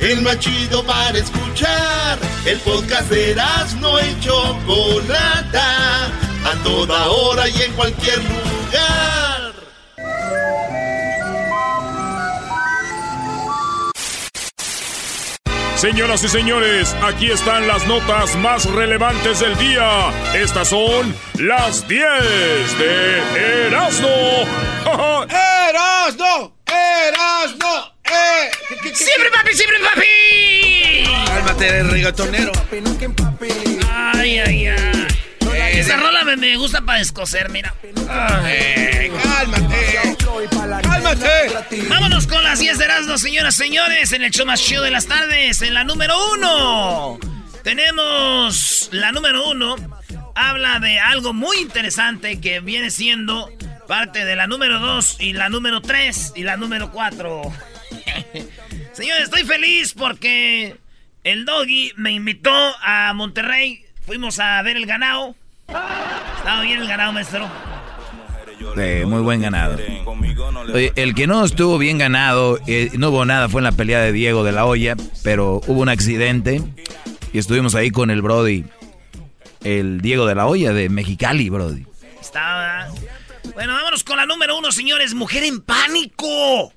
El más chido para escuchar. El podcast de no y Chocolata. A toda hora y en cualquier lugar. Señoras y señores, aquí están las notas más relevantes del día. Estas son las 10 de Erasmo. ¡Erasno! ¡Erasno! ¡Eh! ¿Qué- qué- qué- ¡Siempre papi, siempre papi! Cálmate, reggaetonero. Ay, ay, ay. Esa rola me, me gusta para escocer, mira. Eh, cálmate. Cálmate. Vámonos con las 10 de Erasmo, señoras y señores, en el show más chido de las tardes, en la número uno. Tenemos la número uno. Habla de algo muy interesante que viene siendo parte de la número dos y la número tres y la número cuatro. Señores, estoy feliz porque el doggy me invitó a Monterrey. Fuimos a ver el ganado. Estaba bien el ganado, maestro. Eh, muy buen ganado. Oye, el que no estuvo bien ganado, eh, no hubo nada, fue en la pelea de Diego de la Hoya, pero hubo un accidente y estuvimos ahí con el Brody, el Diego de la Hoya de Mexicali, Brody. Estaba. Bueno, vámonos con la número uno, señores. Mujer en pánico.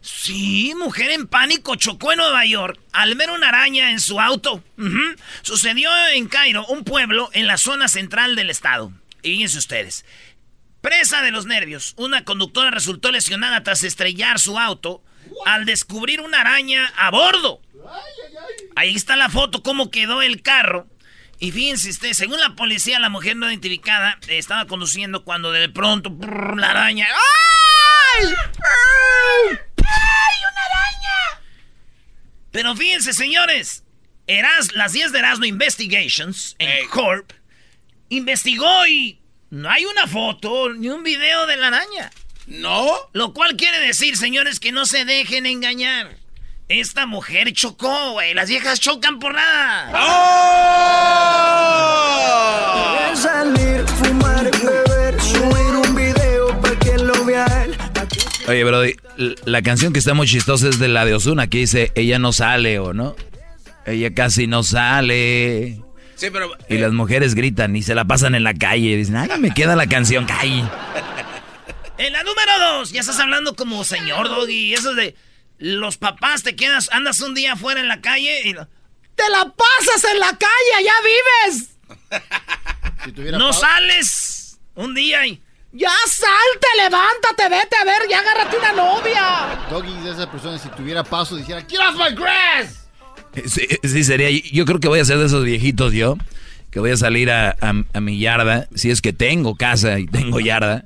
Sí, mujer en pánico chocó en Nueva York al ver una araña en su auto. Sucedió en Cairo, un pueblo en la zona central del estado. Y fíjense ustedes. Presa de los nervios, una conductora resultó lesionada tras estrellar su auto al descubrir una araña a bordo. Ahí está la foto, cómo quedó el carro. Y fíjense ustedes, según la policía, la mujer no identificada estaba conduciendo cuando de pronto la araña. ¡Ay! ¡Ay! ¡Ay, una araña! Pero fíjense, señores, Eras, las 10 de Erasmo Investigations en Corp investigó y no hay una foto ni un video de la araña. ¿No? Lo cual quiere decir, señores, que no se dejen engañar. Esta mujer chocó, güey. Las viejas chocan por nada. ¡Oh! Oye, Brody, la canción que está muy chistosa es de la de Osuna, que dice, ella no sale o no. Ella casi no sale. Sí, pero. Y las mujeres gritan y se la pasan en la calle. Dicen, ay, me queda la canción, calle. En la número dos, ya estás hablando como señor Doggy. Eso de los papás te quedas, andas un día afuera en la calle y te la pasas en la calle, allá vives. Si No pa- sales un día y ya salte, levántate, vete a ver, ya agárrate una novia. Doggy de esa persona, si tuviera paso, dijera, ¡Get off my grass! Sí, sí, sería. Yo creo que voy a ser de esos viejitos yo, que voy a salir a, a- a mi yarda, si es que tengo casa y tengo yarda.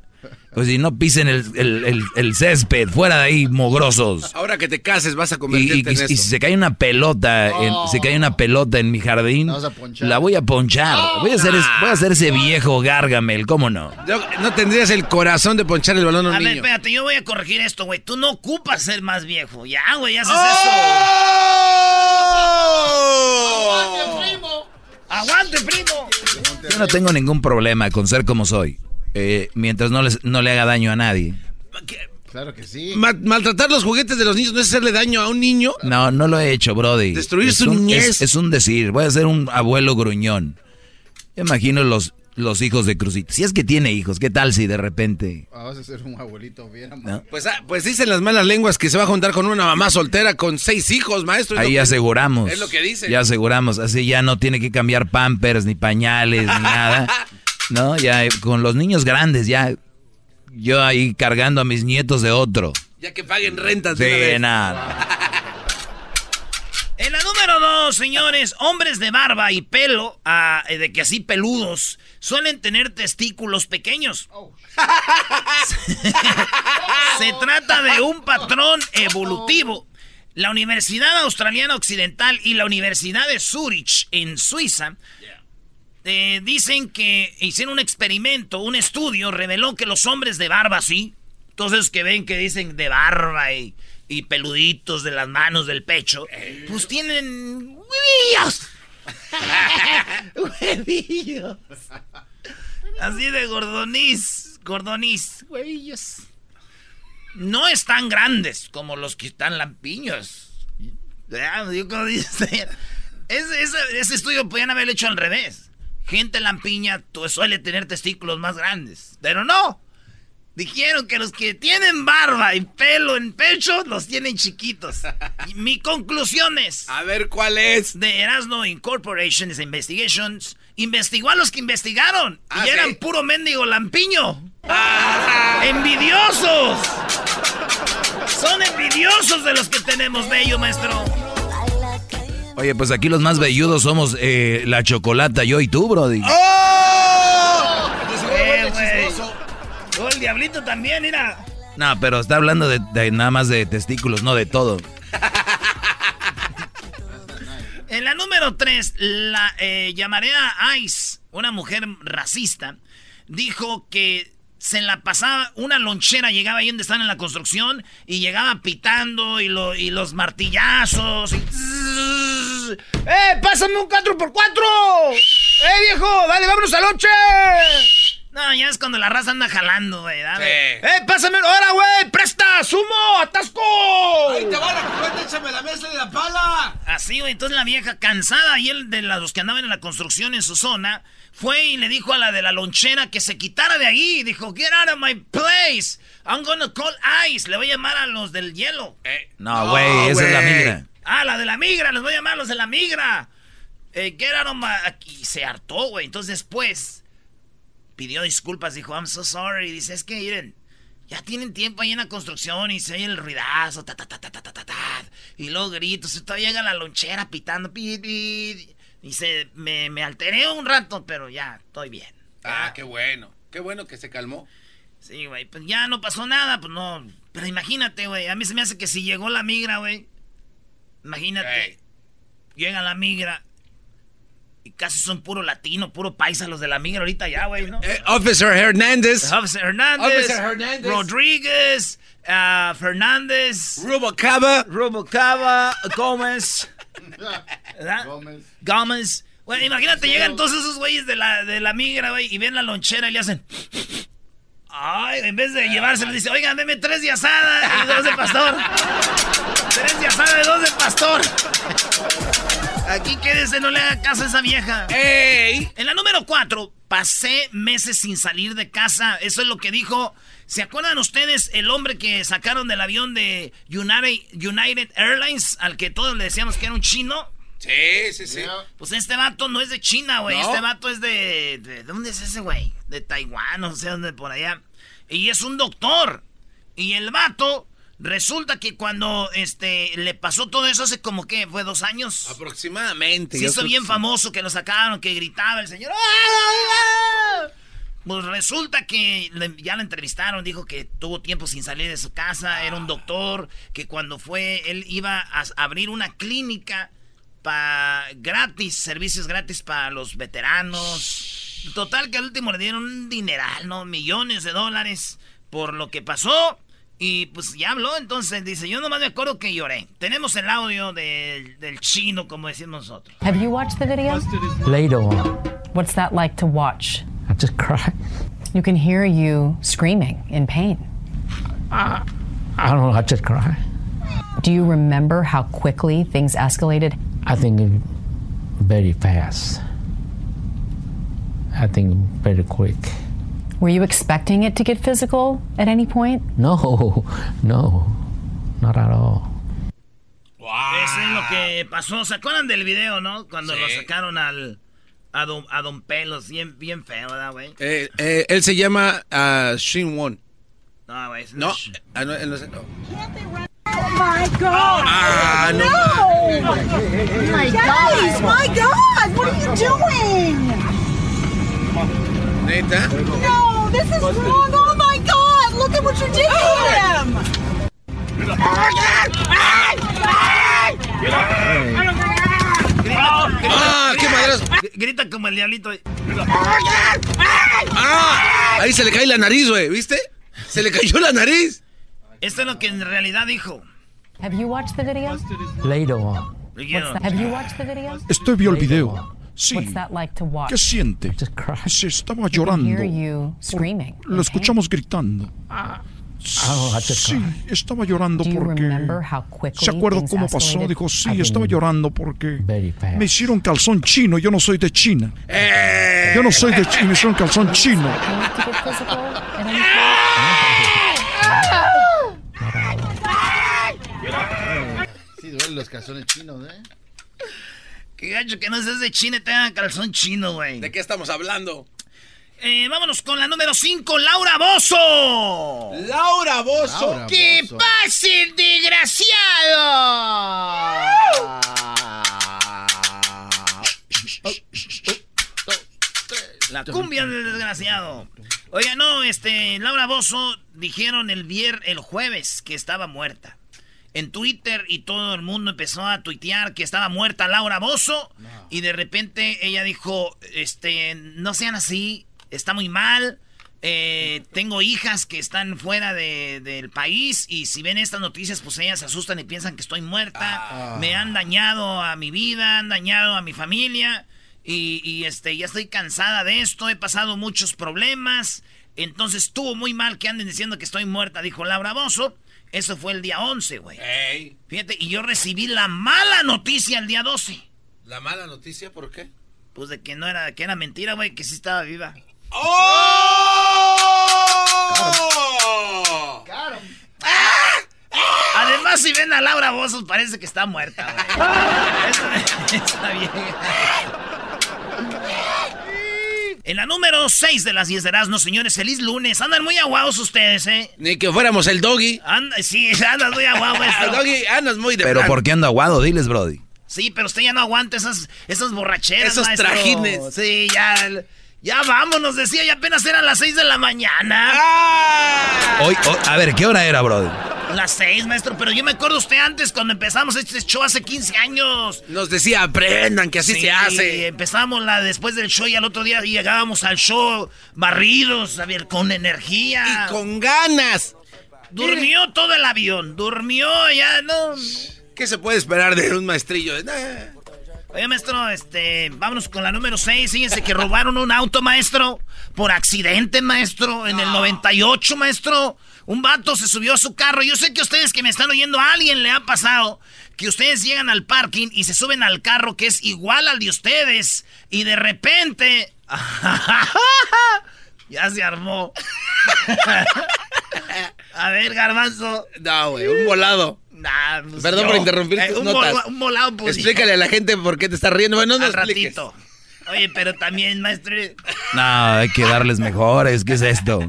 Pues si no pisen el, el- el- el césped, fuera de ahí, mogrosos. Ahora que te cases vas a y- convertirte y- en y eso. si se cae una pelota, en, si cae una pelota en mi jardín, La a voy a ponchar. Voy a ser, es- voy a ser ese viejo Gargamel, ¿cómo no? Yo- no tendrías el corazón de ponchar el balón a un A ver, niño. espérate, yo voy a corregir esto, güey. Tú no ocupas ser más viejo. Ya, güey, ya haces ¡Oh! eso. ¡Aguante, primo! Yo no tengo ningún problema con ser como soy, eh, mientras no, les, no le haga daño a nadie. Claro que sí. Ma- maltratar los juguetes de los niños no es hacerle daño a un niño. No, no lo he hecho, Brody. Destruir Es su un- niñez. Es, es un decir. Voy a ser un abuelo gruñón. Yo imagino los, los hijos de Crucito. Si es que tiene hijos, ¿qué tal si de repente... Ah, vas a ser un abuelito bien. ¿no? Pues, ah, pues dicen las malas lenguas que se va a juntar con una mamá soltera con seis hijos, maestro. Ahí que- aseguramos. Es lo que dicen. Ya aseguramos. Así ya no tiene que cambiar pampers, ni pañales, ni nada. No, ya eh, con los niños grandes, ya. Yo ahí cargando a mis nietos de otro. Ya que paguen rentas de una vez. nada. En la número dos, señores, hombres de barba y pelo, ah, eh, de que así peludos, suelen tener testículos pequeños. Se trata de un patrón evolutivo. La Universidad Australiana Occidental y la Universidad de Zurich, en Suiza, eh, dicen que hicieron un experimento, un estudio, reveló que los hombres de barba, sí, esos que ven que dicen de barba y, peluditos de las manos, del pecho, pues tienen huevillos. huevillos. Así de gordoniz, gordoniz, huevillos. No están grandes como los que están lampiños. Ese estudio podían haberlo hecho al revés. Gente lampiña suele tener testículos más grandes. Pero no. Dijeron que los que tienen barba y pelo en pecho los tienen chiquitos. Y mi conclusión es... A ver, ¿cuál es? De Erasmo Incorporation's Investigations investigó a los que investigaron. Ah, y ¿sí? eran puro mendigo lampiño. ¡Envidiosos! Son envidiosos de los que tenemos, bello maestro. Oye, pues aquí los más velludos somos eh, la chocolata, yo y tú, Brody. ¡Oh! Eh, güey. Oh, el diablito también, mira. No, pero está hablando de, de nada más de testículos, no de todo. En la número 3, la eh, llamaré a Ice, una mujer racista, dijo que se la pasaba, una lonchera llegaba ahí donde están en la construcción y llegaba pitando y, lo- y los martillazos. Y... ¡Eh, pásame un 4x4! ¡Eh, viejo! ¡Dale, vámonos al lonche! No, ya es cuando la raza anda jalando, güey. dale. Sí. ¡Eh, pásame! ¡Ahora, güey! ¡Presta! ¡Sumo! ¡Atasco! Ahí te va la cubeta, échame la mesa y la pala. Así, güey. Entonces la vieja, cansada, y él de los que andaban en la construcción en su zona, fue y le dijo a la de la lonchera que se quitara de ahí. Dijo, get out of my place. I'm gonna call ICE. Le voy a llamar a los del hielo. No, güey, esa es la migra. Ah, la de la migra. Les voy a llamar los de la migra. Eh, get out of my... Y se hartó, güey. Entonces después pidió disculpas. Dijo, I'm so sorry. Dice, es que miren... Ya tienen tiempo ahí en la construcción y se oye el ruidazo, ta, ta, ta, ta, ta, ta, ta, ta, y luego gritos, y todavía llega la lonchera pitando, pit, pit. Dice, me, me alteré un rato, pero ya, estoy bien. Ah, qué bueno. Qué bueno que se calmó. Sí, güey, pues ya no pasó nada, pues no. Pero imagínate, güey, a mí se me hace que si llegó la migra, güey, imagínate, Ey. llega la migra y casi son puro latino, puro paisa los de la migra ahorita ya, güey, ¿no? Eh, Officer Hernández. Officer Hernández, Officer Hernández. Rodríguez, ah, Fernández, Rubocaba. Robocaba, Gómez, ¿verdad? Gómez. Gómez. Güey, imagínate, llegan todos esos güeyes de la, de la migra, güey, y ven la lonchera y le hacen... Ay, en vez de llevárselo, dice, oigan, deme tres de asada y dos de pastor. tres de asada y dos de pastor. Aquí quédese, no le haga caso a esa vieja. ¡Ey! En la número 4, pasé meses sin salir de casa. Eso es lo que dijo. ¿Se acuerdan ustedes el hombre que sacaron del avión de United, United Airlines, al que todos le decíamos que era un chino? Sí, sí, sí. Pues este vato no es de China, güey. ¿No? Este vato es de, de. ¿de ¿Dónde es ese güey? De Taiwán, no sé dónde por allá. Y es un doctor. Y el vato. Resulta que cuando este le pasó todo eso hace como que fue dos años. Aproximadamente. Se hizo bien sí. famoso que lo sacaron, que gritaba el señor. ¡Ah! Pues resulta que le- ya lo entrevistaron, dijo que tuvo tiempo sin salir de su casa, era un doctor, que cuando fue, él iba a abrir una clínica para gratis, servicios gratis para los veteranos. Total que al último le dieron un dineral, ¿no? Millones de dólares por lo que pasó. Y pues ya habló, entonces dice, yo nomás me acuerdo que lloré. Tenemos el audio del, del chino, como decimos nosotros. Have you watched the video? Later What's that like to watch? I just cry. You can hear you screaming in pain. I don't know, I just cried. Do you remember how quickly things escalated? I think very fast. I think very quick. Were you expecting it to get physical at any point? No, no, not at all. Eso es lo que pasó. ¿Se acuerdan del video, no? Cuando Sí. lo sacaron al, A don, a don Pelos, bien, bien feo, ¿verdad, güey? Eh, eh, él se llama uh, Shin Won. No, güey. No, es- ah, no, él no no. Oh my God! Ah, no. Oh my Guys, my God! What are you doing? ¿Neta? No, this is wrong. Oh my God! Look at what you did to him. ¡Ah, qué madras! Gr- Grita como el diablito. ¡Ah! Ahí se le cae la nariz, güey, ¿viste? Se le cayó la nariz. Esto es lo que en realidad dijo. Have you watched the video? Later. Have you watched the video? Este vio el video. Sí. What's that like to watch? ¿Qué siente? Se estaba We can llorando. hear you screaming. Lo escuchamos gritando. Sí, estaba llorando porque... remember how quickly ¿Se acuerda things cómo pasó? Dijo, sí, estaba llorando porque Very fast. me hicieron calzón chino. Yo no soy de China. Eh. Yo no soy de China, me hicieron calzón chino. At any Sí, duelen los calzones chinos, ¿eh? Qué gacho que no seas de China y te hagan calzón chino, güey. ¿De qué estamos hablando? Eh, vámonos con la número 5, Laura Bozo. Laura Bozo. ¡Que pase el desgraciado! La cumbia del desgraciado. Oiga, no, este, Laura Bozo dijeron el vier, el jueves que estaba muerta. En Twitter y todo el mundo empezó a tuitear que estaba muerta Laura Bozo y de repente ella dijo, este, no sean así, está muy mal. eh, tengo hijas que están fuera de- del país y si ven estas noticias pues ellas se asustan y piensan que estoy muerta. Me han dañado a mi vida, han dañado a mi familia. Y, y, este, ya estoy cansada de esto, he pasado muchos problemas. Entonces estuvo muy mal que anden diciendo que estoy muerta, dijo Laura Bozo. Eso fue el día 11, güey. Ey, Fíjate, y yo recibí la mala noticia el día 12. la mala noticia, ¿por qué? Pues de que no era, que era mentira, güey, que sí estaba viva. ¡Oh! Además, si ven a Laura Bozo, parece que está muerta, güey. Esa vieja. En la número 6 de las 10 de Erasmo, señores, feliz lunes. Andan muy aguados ustedes, ¿eh? Ni que fuéramos el doggy. Sí, andas muy aguado, maestro. doggy, andas muy de Pero plan. ¿por qué ando aguado? Diles, Brody. Sí, pero usted ya no aguanta esas, esas borracheras, Esos maestro. trajines. Sí, ya, ya vámonos, decía, ya apenas eran las 6 de la mañana. ¡Ah! Hoy, hoy- a ver, ¿qué hora era, Brody? Las 6, maestro, pero yo me acuerdo usted antes cuando empezamos este show hace 15 años. Nos decía, aprendan que así Sí, se hace. Empezamos la, después del show y al otro día llegábamos al show barridos, a ver, con energía. Y con ganas. Durmió todo el avión, durmió ya, no. ¿Qué se puede esperar de un maestrillo? Nah. Oye, maestro, este, vámonos con la número 6. Fíjense que robaron un auto, maestro, por accidente, maestro, en el 98, maestro. Un vato se subió a su carro. Yo sé que ustedes que me están oyendo, a alguien le ha pasado que ustedes llegan al parking y se suben al carro que es igual al de ustedes y de repente... ya se armó. a ver, garbanzo. No, güey, un volado. Nah, pues Perdón yo. por interrumpir Eh, un, notas. un volado, pues, Explícale a la gente por qué te estás riendo. Bueno, no al ratito. Oye, pero también, maestro. No, hay que darles mejores. ¿Qué es esto?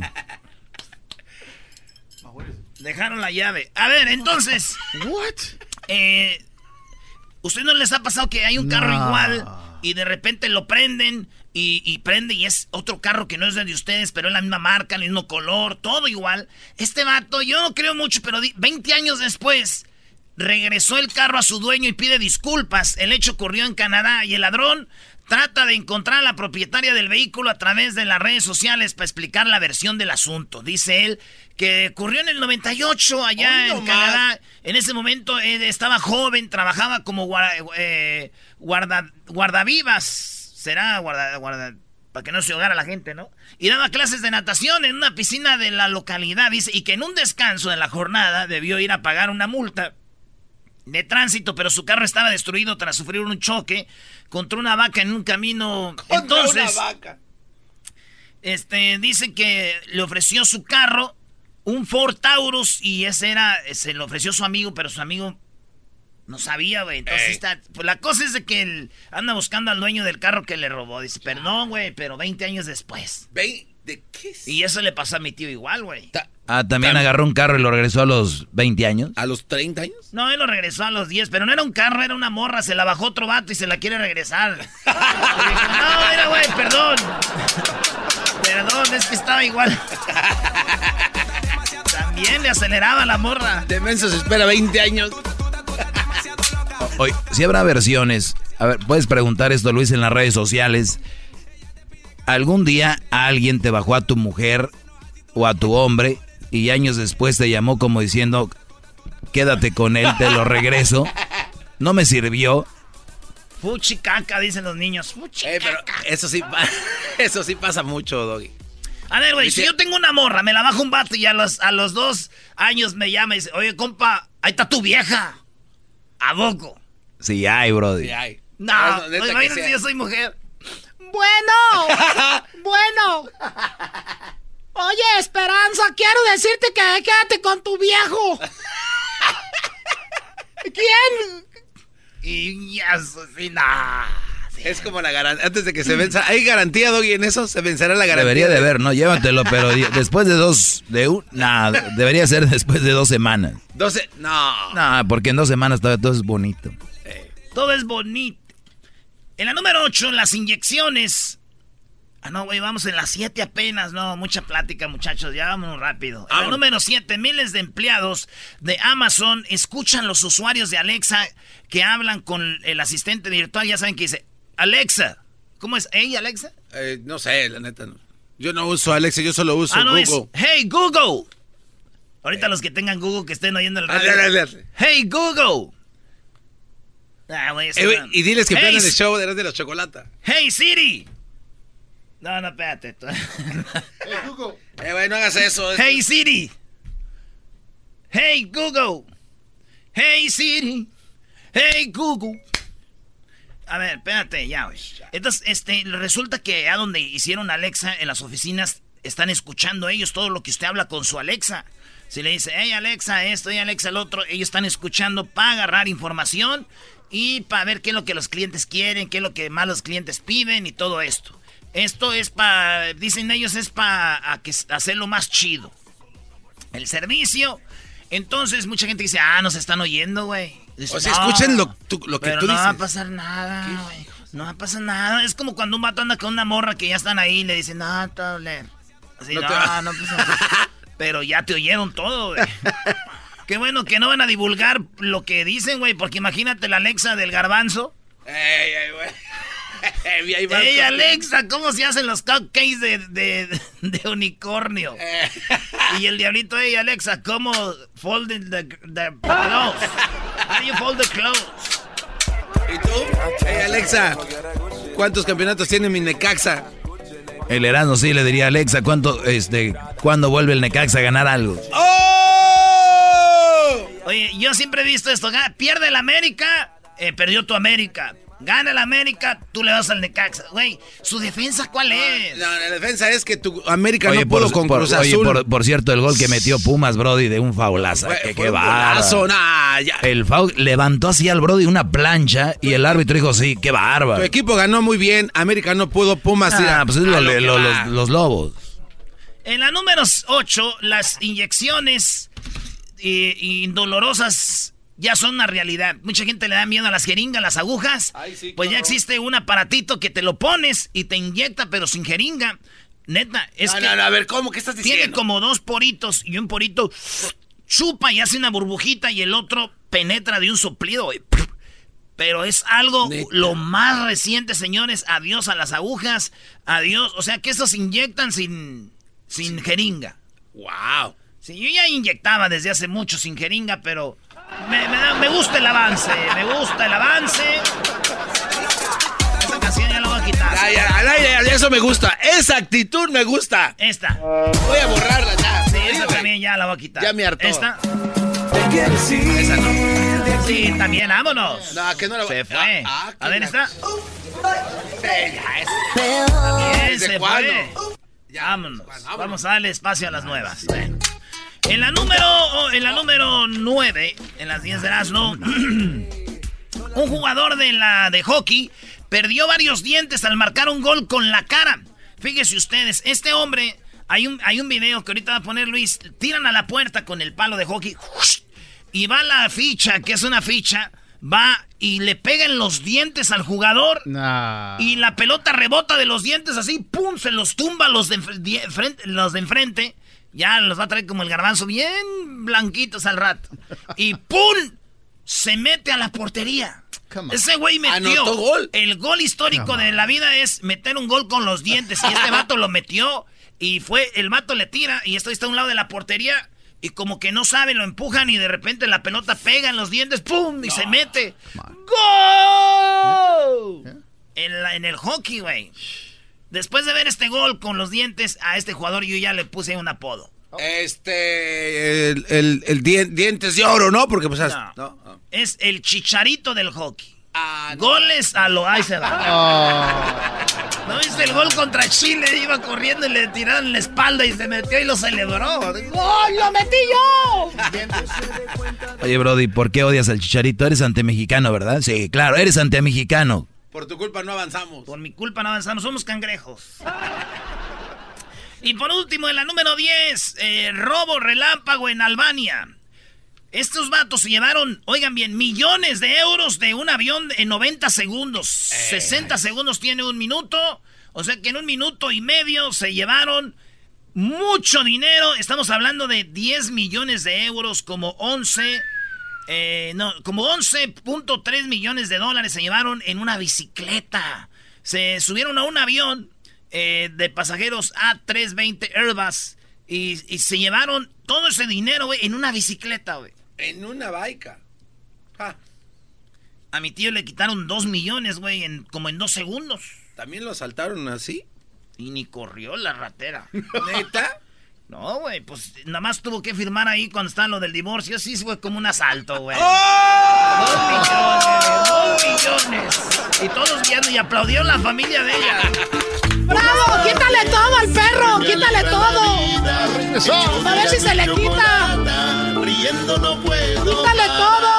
Dejaron la llave. A ver, entonces. What? Eh, ¿Usted no les ha pasado que hay un carro No. igual y de repente lo prenden y, y prende y es otro carro que no es el de ustedes, pero es la misma marca, el mismo color, todo igual? Este vato, yo no creo mucho, pero di- 20 años después regresó el carro a su dueño y pide disculpas. El hecho ocurrió en Canadá y el ladrón trata de encontrar a la propietaria del vehículo a través de las redes sociales para explicar la versión del asunto. Dice él que ocurrió en el 98 allá en. Canadá. En ese momento eh, estaba joven, trabajaba como guarda, eh, guarda- guardavivas. Será guarda, guarda- para que no se ahogara la gente, ¿no? Y daba clases de natación en una piscina de la localidad, dice, y que en un descanso de la jornada debió ir a pagar una multa de tránsito, pero su carro estaba destruido tras sufrir un choque contra una vaca en un camino. Contra Entonces, una vaca. este, dice que le ofreció su carro, un Ford Taurus, y ese era, se lo ofreció su amigo, pero su amigo No sabía, güey. Entonces está. Pues la cosa es de que él anda buscando al dueño del carro que le robó. Dice, perdón, güey, pero 20 años después. ¿De qué? Y eso le pasó a mi tío igual, güey. Ah, también agarró un carro y lo regresó a los 20 años. ¿A los 30 años? No, él lo regresó a los 10, pero no era un carro, era una morra. Se la bajó otro vato y se la quiere regresar. No, mira, güey, perdón. Perdón, es que estaba igual. También le aceleraba la morra. De menso se espera 20 años. Oye, si habrá versiones, a ver, puedes preguntar esto, Luis, en las redes sociales. ¿Algún día alguien te bajó a tu mujer o a tu hombre y años después te llamó como diciendo, quédate con él, te lo regreso? No me sirvió. Fuchi caca, dicen los niños. Fuchi Eh, pero eso sí, eso sí pasa mucho, Doggy. A ver, güey, si yo tengo una morra, me la baja un vato y a los, a los dos años me llama y dice, oye, compa, ahí está tu vieja. ¿A poco? Sí, ay, brody. Sí, ay. No, No, que imagínate sea. si yo soy mujer. Bueno, bueno. Oye, Esperanza, quiero decirte que quédate con tu viejo. ¿Quién? Y ya, no. Es como la garantía. Antes de que se venza. ¿Hay garantía, Doggy, en eso? Se vencerá la garantía. Debería de haber, no, llévatelo, pero después de dos, de un, nah, debería ser después de dos semanas. 12. No. No, porque en dos semanas todavía todo es bonito. Todo es bonito. En la número 8, las inyecciones. Ah, no, güey, vamos en la 7 apenas. No, mucha plática, muchachos. Ya vámonos rápido. En la número 7, miles de empleados de Amazon escuchan los usuarios de Alexa que hablan con el asistente virtual. Ya saben que dice, Alexa. ¿Cómo es? ¿Ey, Alexa? Eh, no sé, la neta. No. Yo no uso Alexa, yo solo uso ah, no, Google. es, hey, Google. Ahorita los que tengan Google que estén oyendo el radio. Dale, dale, dale. Hey, Google. Ah, Eh, y diles que Hey, el show de las de la chocolata. Hey Siri. No, no, espérate. Eh, güey, no hagas eso. es- Hey Siri. Hey Google. Hey Siri. Hey Google. A ver, espérate, ya, güey. Entonces, este, resulta que a donde hicieron Alexa en las oficinas están escuchando ellos todo lo que usted habla con su Alexa. Si le dice, hey Alexa, esto, hey Alexa, el otro, ellos están escuchando para agarrar información y para ver qué es lo que los clientes quieren, qué es lo que más los clientes piden y todo esto. Esto es para, dicen ellos, es para hacerlo más chido. El servicio. Entonces, mucha gente dice, ah, nos están oyendo, güey. Dice, O sea, "No, escuchen lo, tú- lo que pero tú no dices. va a pasar nada, güey. No va a pasar nada. Es como cuando un vato anda con una morra que ya están ahí y le dicen, no, te va a doler". Así, No no, te va- no pasa nada. Pero ya te oyeron todo, güey. Qué bueno que no van a divulgar lo que dicen, güey, porque imagínate la Alexa del garbanzo. Ey, ey, güey. Ey, Alexa, ¿cómo se hacen los cupcakes de, de, de unicornio? Y el diablito, ey, Alexa, ¿cómo fold the, the clothes? How do you fold the clothes? ¿Y tú? Ey, Alexa, ¿cuántos campeonatos tiene mi Necaxa? El Erasmo sí le diría a Alexa, ¿cuánto, este, ¿cuándo vuelve el Necaxa a ganar algo? ¡Oh! Oye, yo siempre he visto esto. ga- Pierde el América, eh, perdió tu América. Gana el América, tú le vas al Necaxa. Güey, ¿su defensa cuál es? No, la defensa es que tu América Oye, no pudo por, con por- Cruz oye, Azul. por- por cierto, el gol que metió Pumas, Brody, de un faulazo. Fue- que, qué bárbaro. nah. El foul levantó así al Brody una plancha y el árbitro dijo, sí, qué Tu bárbaro. equipo ganó muy bien, América no pudo, Pumas... Ah, pues es lo- lo lo- los, los lobos. En la número 8, las inyecciones eh, indolorosas ya son una realidad. Mucha gente le da miedo a las jeringas, las agujas. pues ya existe un aparatito que te lo pones y te inyecta, pero sin jeringa. Neta, es No, que no, no, a ver, ¿cómo? ¿Qué estás tiene diciendo? como dos poritos y un porito chupa y hace una burbujita y el otro penetra de un soplido. Pero es algo Neta. lo más reciente, señores. Adiós a las agujas. Adiós. O sea que estos inyectan sin, sin jeringa. Wow. Sí, yo ya inyectaba desde hace mucho sin jeringa, pero me, me gusta el avance. Me gusta el avance. Esta canción ya la voy a quitar. Ya, ya, al aire, eso me gusta. Esa actitud me gusta. Esta. Voy a borrarla ya. Sí, esta güey. también ya la voy a quitar. Ya me hartó. Esta. Esa no. Sí, también, vámonos. No, que no la Se fue. Ah, ah, a ver, que está. Eh, ya, es- También ¿Desde se cuándo? fue. Vámonos. Vamos a darle espacio a las nuevas. En la número, en la número 9, en las 10 de Erasmo, Un jugador de la de hockey perdió varios dientes al marcar un gol con la cara. Fíjense ustedes, este hombre, hay un, hay un video que ahorita va a poner Luis, tiran a la puerta con el palo de hockey y va la ficha, que es una ficha, va y le pegan los dientes al jugador y la pelota rebota de los dientes así, pum, se los tumba los de, enfrente, los de enfrente. Ya los va a traer como el garbanzo bien blanquitos al rato. Y ¡pum! Se mete a la portería. Ese güey metió gol. el gol histórico de la vida es meter un gol con los dientes. Y este vato lo metió y fue, el vato le tira y esto está a un lado de la portería y como que no sabe, lo empujan y de repente la pelota pega en los dientes, ¡pum! y se mete. ¡Gol! En, la- en el hockey, güey. Después de ver este gol con los dientes, a este jugador yo ya le puse un apodo. Este. El, el- el dien- dientes de oro, ¿no? Porque pues. No. ¿no? Es el chicharito del hockey. Goles a lo ahí se va. Oh. ¿No viste el gol contra Chile? Iba corriendo y le tiraron la espalda y se metió y lo celebró. ¡Gol! ¡Lo metí yo! Oye, Brody, ¿por qué odias al chicharito? Eres antemexicano, ¿verdad? Sí, claro, eres antemexicano. Por tu culpa no avanzamos. Por mi culpa no avanzamos, somos cangrejos. Y por último, en la número 10, eh, robo relámpago en Albania. Estos vatos se llevaron, oigan bien, millones de euros de un avión en 90 segundos. 60 segundos tiene un minuto. O sea que en un minuto y medio se llevaron mucho dinero. Estamos hablando de 10 millones de euros, como 11, eh, no, como 11.3 millones de dólares se llevaron en una bicicleta. Se subieron a un avión eh, de pasajeros A320 Airbus y, y se llevaron todo ese dinero, güey, en una bicicleta, güey. En una baica. A mi tío le quitaron 2 millones, güey, en, como en dos segundos. ¿También lo asaltaron así? Y ni corrió la ratera. ¿Neta? No, güey, pues nada más tuvo que firmar ahí cuando estaba lo del divorcio. Sí, fue como un asalto, güey. ¡Oh! Dos millones, dos millones. Y todos viendo y aplaudieron la familia de ella. ¡Bravo! ¡Quítale todo al perro! ¡Quítale todo! A ver si se le quita. Riendo no puedo. ¡Quítale todo!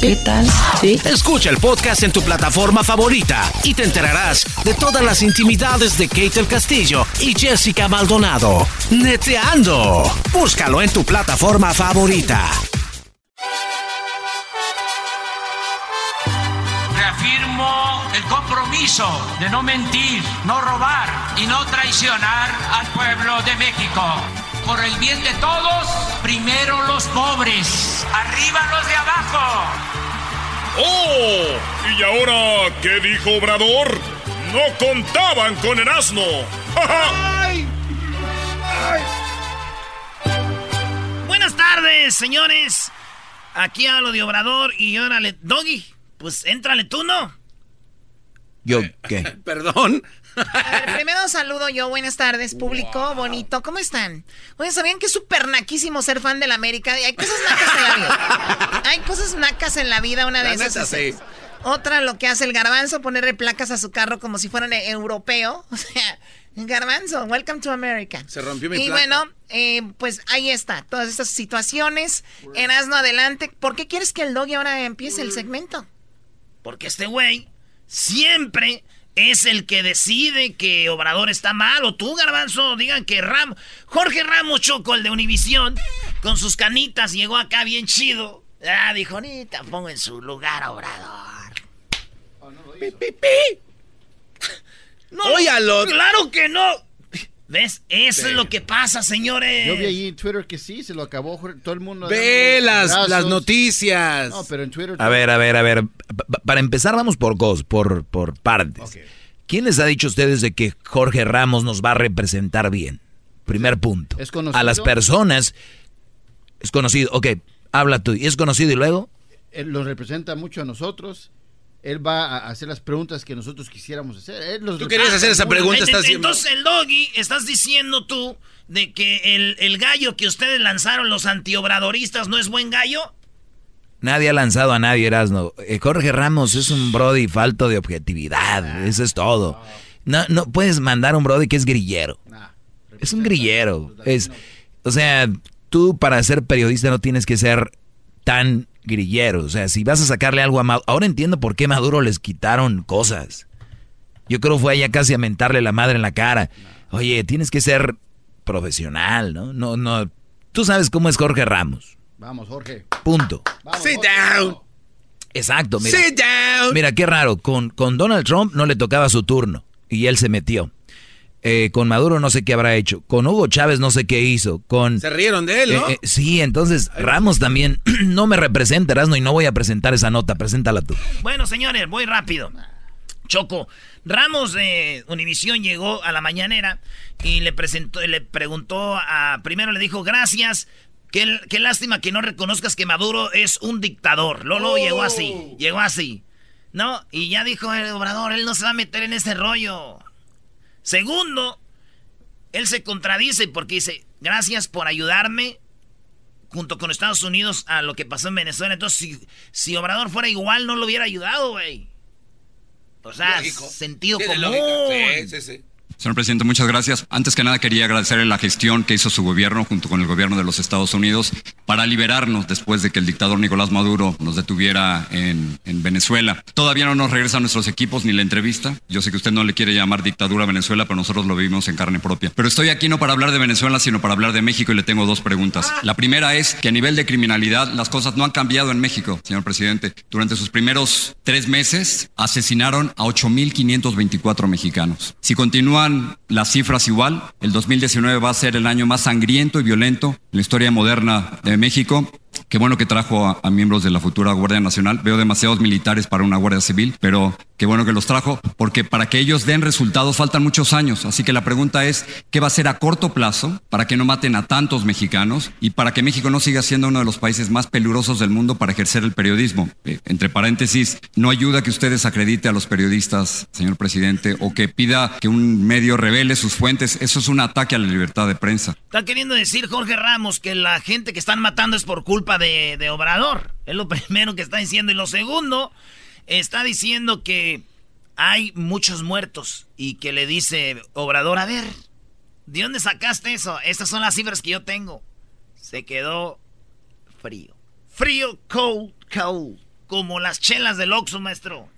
¿Qué tal? Sí. Escucha el podcast en tu plataforma favorita y te enterarás de todas las intimidades de Kate del Castillo y Jessica Maldonado. Neteando. Búscalo en tu plataforma favorita. Reafirmo el compromiso de no mentir, no robar y no traicionar al pueblo de México. Por el bien de todos, primero los pobres, arriba los de abajo. ¡Oh! ¿Y ahora qué dijo Obrador? No contaban con el asno. Buenas tardes, señores. Aquí hablo de Obrador y órale, Doggy, pues éntrale tú, ¿no? ¿Yo qué? Perdón. A ver, primero saludo yo, buenas tardes, público, bonito, ¿cómo están? Oye, ¿sabían que es súper naquísimo ser fan de la América? Hay cosas nacas en la vida. Hay cosas nacas en la vida, una de La esas neta, es- sí. Otra, lo que hace el garbanzo, ponerle placas a su carro como si fueran eh, europeo. O sea, garbanzo, welcome to America. Se rompió mi Y placa. bueno, eh, pues ahí está, todas estas situaciones. En asno adelante. ¿Por qué quieres que el doggy ahora empiece el segmento? Porque este güey siempre es el que decide que Obrador está mal. O tú, Garbanzo, digan que Ram... Jorge Ramos Choco, el de Univisión, con sus canitas, llegó acá bien chido. Ah, dijo, ahorita pongo en su lugar a Obrador. ¡Pi, pi, pi! No, Óyalo. ¡Claro que no! ¿Ves? Eso es lo que pasa, señores. Yo vi ahí en Twitter que sí, se lo acabó todo el mundo. Ve las, las noticias. No, pero en Twitter. A ver, a ver, a ver. Pa- pa- Para empezar, vamos por cos, por, por partes. ¿Quién les ha dicho a ustedes de que Jorge Ramos nos va a representar bien? Primer punto. ¿Es conocido? A las personas. Es conocido. Ok, habla tú. ¿Y es conocido y luego? Él los representa mucho a nosotros. Él va a hacer las preguntas que nosotros quisiéramos hacer. Él los Tú querías hacer esa representa pregunta, estás Entonces el doggy, estás diciendo tú de que el, el gallo que ustedes lanzaron, los antiobradoristas, no es buen gallo. Nadie ha lanzado a nadie, Erasno. Eh, Jorge Ramos es un Brody falto de objetividad. Eso es todo. No, no puedes mandar a un Brody que es grillero. Es un grillero. Es, o sea, tú para ser periodista no tienes que ser tan grillero. O sea, si vas a sacarle algo a Maduro. Ahora entiendo por qué Maduro les quitaron cosas. Yo creo que fue allá casi a mentarle la madre en la cara. Oye, tienes que ser profesional, ¿no? No, no. Tú sabes cómo es Jorge Ramos. Vamos, Jorge. Punto. Sit down. Exacto, mira. Sit down. Mira, qué raro. Con, con Donald Trump no le tocaba su turno y él se metió. Eh, con Maduro no sé qué habrá hecho. Con Hugo Chávez no sé qué hizo. Con Se rieron de él, ¿no? Eh, eh, sí, entonces Ramos también no me representa, Erasmo, y no voy a presentar esa nota. Preséntala tú. Bueno, señores, voy rápido. Choco, Ramos de Univisión llegó a la mañanera y le presentó, le preguntó a, primero le dijo gracias, qué, qué lástima que no reconozcas que Maduro es un dictador. Lolo llegó así, llegó así. ¿No? Y ya dijo el obrador, él no se va a meter en ese rollo. Segundo, él se contradice porque dice, gracias por ayudarme junto con Estados Unidos a lo que pasó en Venezuela. Entonces, si, si Obrador fuera igual, no lo hubiera ayudado, güey. O sea, sentido Tiene común. lógica. Sí, sí, sí. Señor presidente, muchas gracias. Antes que nada quería agradecerle la gestión que hizo su gobierno junto con el gobierno de los Estados Unidos para liberarnos después de que el dictador Nicolás Maduro nos detuviera en, en Venezuela. Todavía no nos regresan nuestros equipos ni la entrevista. Yo sé que usted no le quiere llamar dictadura a Venezuela, pero nosotros lo vivimos en carne propia. Pero estoy aquí no para hablar de Venezuela, sino para hablar de México y le tengo dos preguntas. La primera es que a nivel de criminalidad las cosas no han cambiado en México, señor presidente. Durante sus primeros tres meses asesinaron a 8.524 mexicanos. Si las cifras igual, el 2019 va a ser el año más sangriento y violento en la historia moderna de México. Qué bueno que trajo a miembros de la futura Guardia Nacional. Veo demasiados militares para una Guardia Civil, pero qué bueno que los trajo, porque para que ellos den resultados faltan muchos años. Así que la pregunta es, ¿qué va a hacer a corto plazo para que no maten a tantos mexicanos y para que México no siga siendo uno de los países más peligrosos del mundo para ejercer el periodismo? Eh, entre paréntesis, no ayuda que usted desacredite a los periodistas, señor presidente, o que pida que un medio revele sus fuentes. Eso es un ataque a la libertad de prensa. Está queriendo decir Jorge Ramos que la gente que están matando es por culpa de, de Obrador. Es lo primero que está diciendo. Y lo segundo, está diciendo que hay muchos muertos. Y que le dice Obrador, a ver, ¿de dónde sacaste eso? Estas son las cifras que yo tengo. Se quedó frío. Frío, cold, cold. Como las chelas del Oxxo, maestro.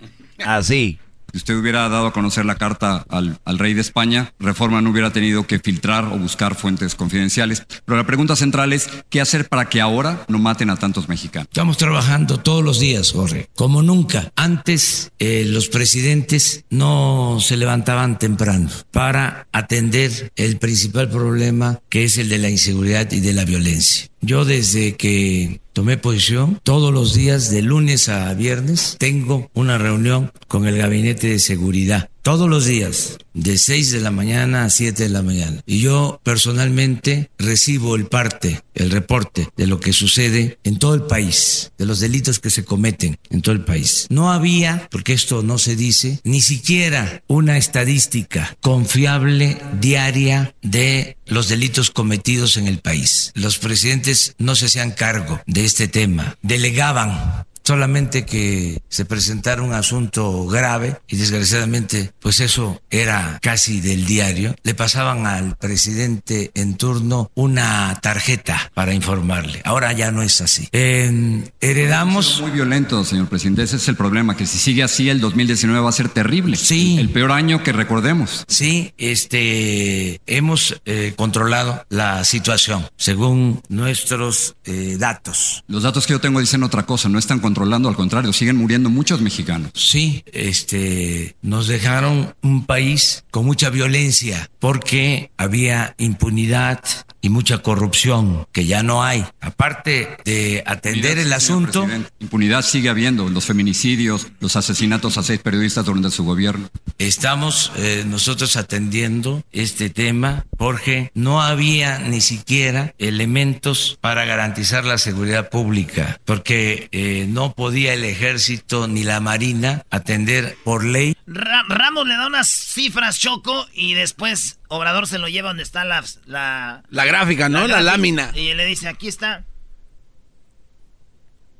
Así. Si usted hubiera dado a conocer la carta al, rey de España, Reforma no hubiera tenido que filtrar o buscar fuentes confidenciales. Pero la pregunta central es, ¿qué hacer para que ahora no maten a tantos mexicanos? Estamos trabajando todos los días, Jorge, como nunca. Antes eh, los presidentes no se levantaban temprano para atender el principal problema que es el de la inseguridad y de la violencia. Yo desde que tomé posición, todos los días de lunes a viernes tengo una reunión con el gabinete de seguridad. Todos los días, de 6 de la mañana a 7 de la mañana. Y yo personalmente recibo el parte, el reporte de lo que sucede en todo el país, de los delitos que se cometen en todo el país. No había, porque esto no se dice, ni siquiera una estadística confiable diaria de los delitos cometidos en el país. Los presidentes no se hacían cargo de este tema, delegaban solamente que se presentara un asunto grave y desgraciadamente pues eso era casi del diario, le pasaban al presidente en turno una tarjeta para informarle. Ahora ya no es así. Eh, heredamos... Muy violento, señor presidente. Ese es el problema, que si sigue así el 2019 va a ser terrible. Sí. El peor año que recordemos. Sí, este, hemos eh, controlado la situación según nuestros eh, datos. Los datos que yo tengo dicen otra cosa, no están controlados controlando, al contrario, siguen muriendo muchos mexicanos. Sí, este, nos dejaron un país con mucha violencia porque había impunidad y mucha corrupción que ya no hay. Aparte de atender el asunto, Impunidad sigue habiendo, los feminicidios, los asesinatos a seis periodistas durante su gobierno. estamos eh, nosotros atendiendo este tema porque no había ni siquiera elementos para garantizar la seguridad pública, porque eh, no podía el ejército ni la marina atender por ley Ra- Ramos le da unas cifras, Choco, y después Obrador se lo lleva donde está la... La, La gráfica, ¿no? La gráfica, lámina. Y le dice, aquí está.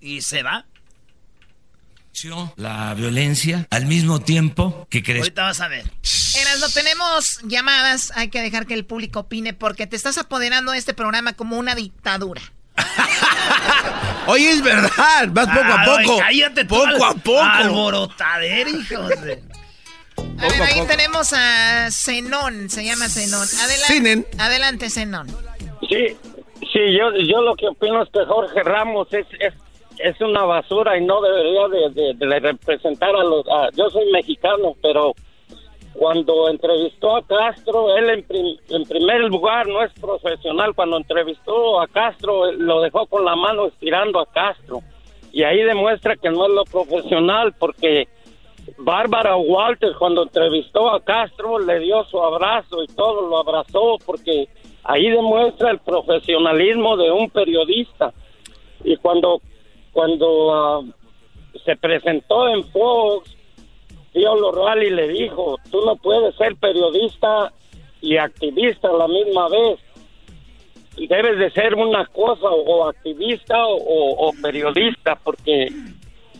Y se va. la violencia al mismo tiempo que creció. Ahorita vas a ver. Eras, no tenemos llamadas, hay que dejar que el público opine porque te estás apoderando de este programa como una dictadura. Oye, es verdad, vas poco a Ay, poco. cállate tú, poco a poco. Alborotadero, hijos de... A ver, ahí tenemos a Zenón, se llama Zenón. Adelante, adelante Zenón. Sí, sí, yo, yo lo que opino es que Jorge Ramos es, es, es una basura y no debería de, de- de representar a los... a- yo soy mexicano, pero cuando entrevistó a Castro, él en, prim- en primer lugar no es profesional. Cuando entrevistó a Castro, lo dejó con la mano estirando a Castro. Y ahí demuestra que no es lo profesional porque... Bárbara Walters cuando entrevistó a Castro le dio su abrazo y todo lo abrazó porque ahí demuestra el profesionalismo de un periodista. Y cuando cuando ah, se presentó en Fox Tío Lorali le dijo tú no puedes ser periodista y activista a la misma vez. Debes de ser una cosa o activista o, o periodista porque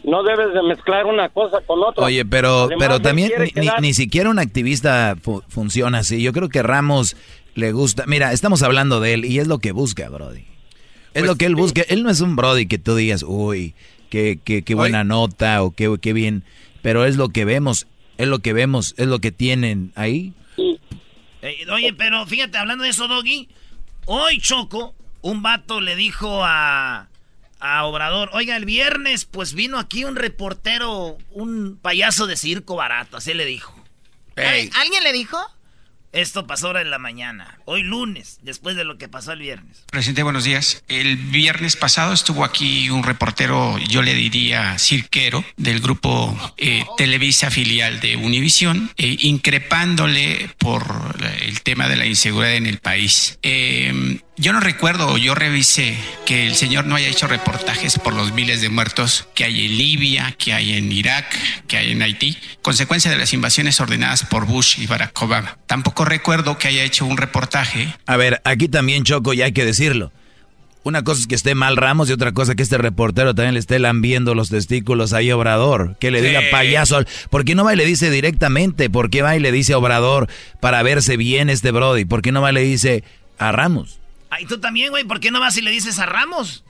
no debes de mezclar una cosa con otra. Oye, pero, Además, pero también ni, ni- quedar- ni siquiera un activista fu- funciona así. Yo creo que Ramos le gusta. Mira, estamos hablando de él y es lo que busca, Brody. Es lo que él busca. Él no es un Brody que tú digas, uy, qué, qué, qué buena nota o qué, qué bien. Pero es lo que vemos, es lo que vemos, es lo que tienen ahí. Eh, oye, pero fíjate, hablando de eso, Doggy, hoy Choco, un vato le dijo a, a Obrador, oiga, el viernes pues vino aquí un reportero, un payaso de circo barato, así le dijo. ¿Alguien le dijo? Esto pasó ahora en la mañana, hoy lunes, después de lo que pasó el viernes. Presidente, buenos días. El viernes pasado estuvo aquí un reportero, yo le diría cirquero, del grupo eh, Televisa filial de Univisión, eh, increpándole por la- el tema de la inseguridad en el país. Eh, yo no recuerdo, yo revisé que el señor no haya hecho reportajes por los miles de muertos que hay en Libia, que hay en Irak, que hay en Haití, consecuencia de las invasiones ordenadas por Bush y Barack Obama. Tampoco recuerdo que haya hecho un reportaje A ver, aquí también Choco, y hay que decirlo. Una cosa es que esté mal Ramos y otra cosa que este reportero también le esté lambiendo los testículos ahí a Obrador. Que le diga payaso. ¿Por qué no va y le dice directamente? ¿Por qué va y le dice a Obrador para verse bien este Brody? ¿Por qué no va y le dice a Ramos? Ay, tú también, güey, ¿por qué no vas y le dices a Ramos?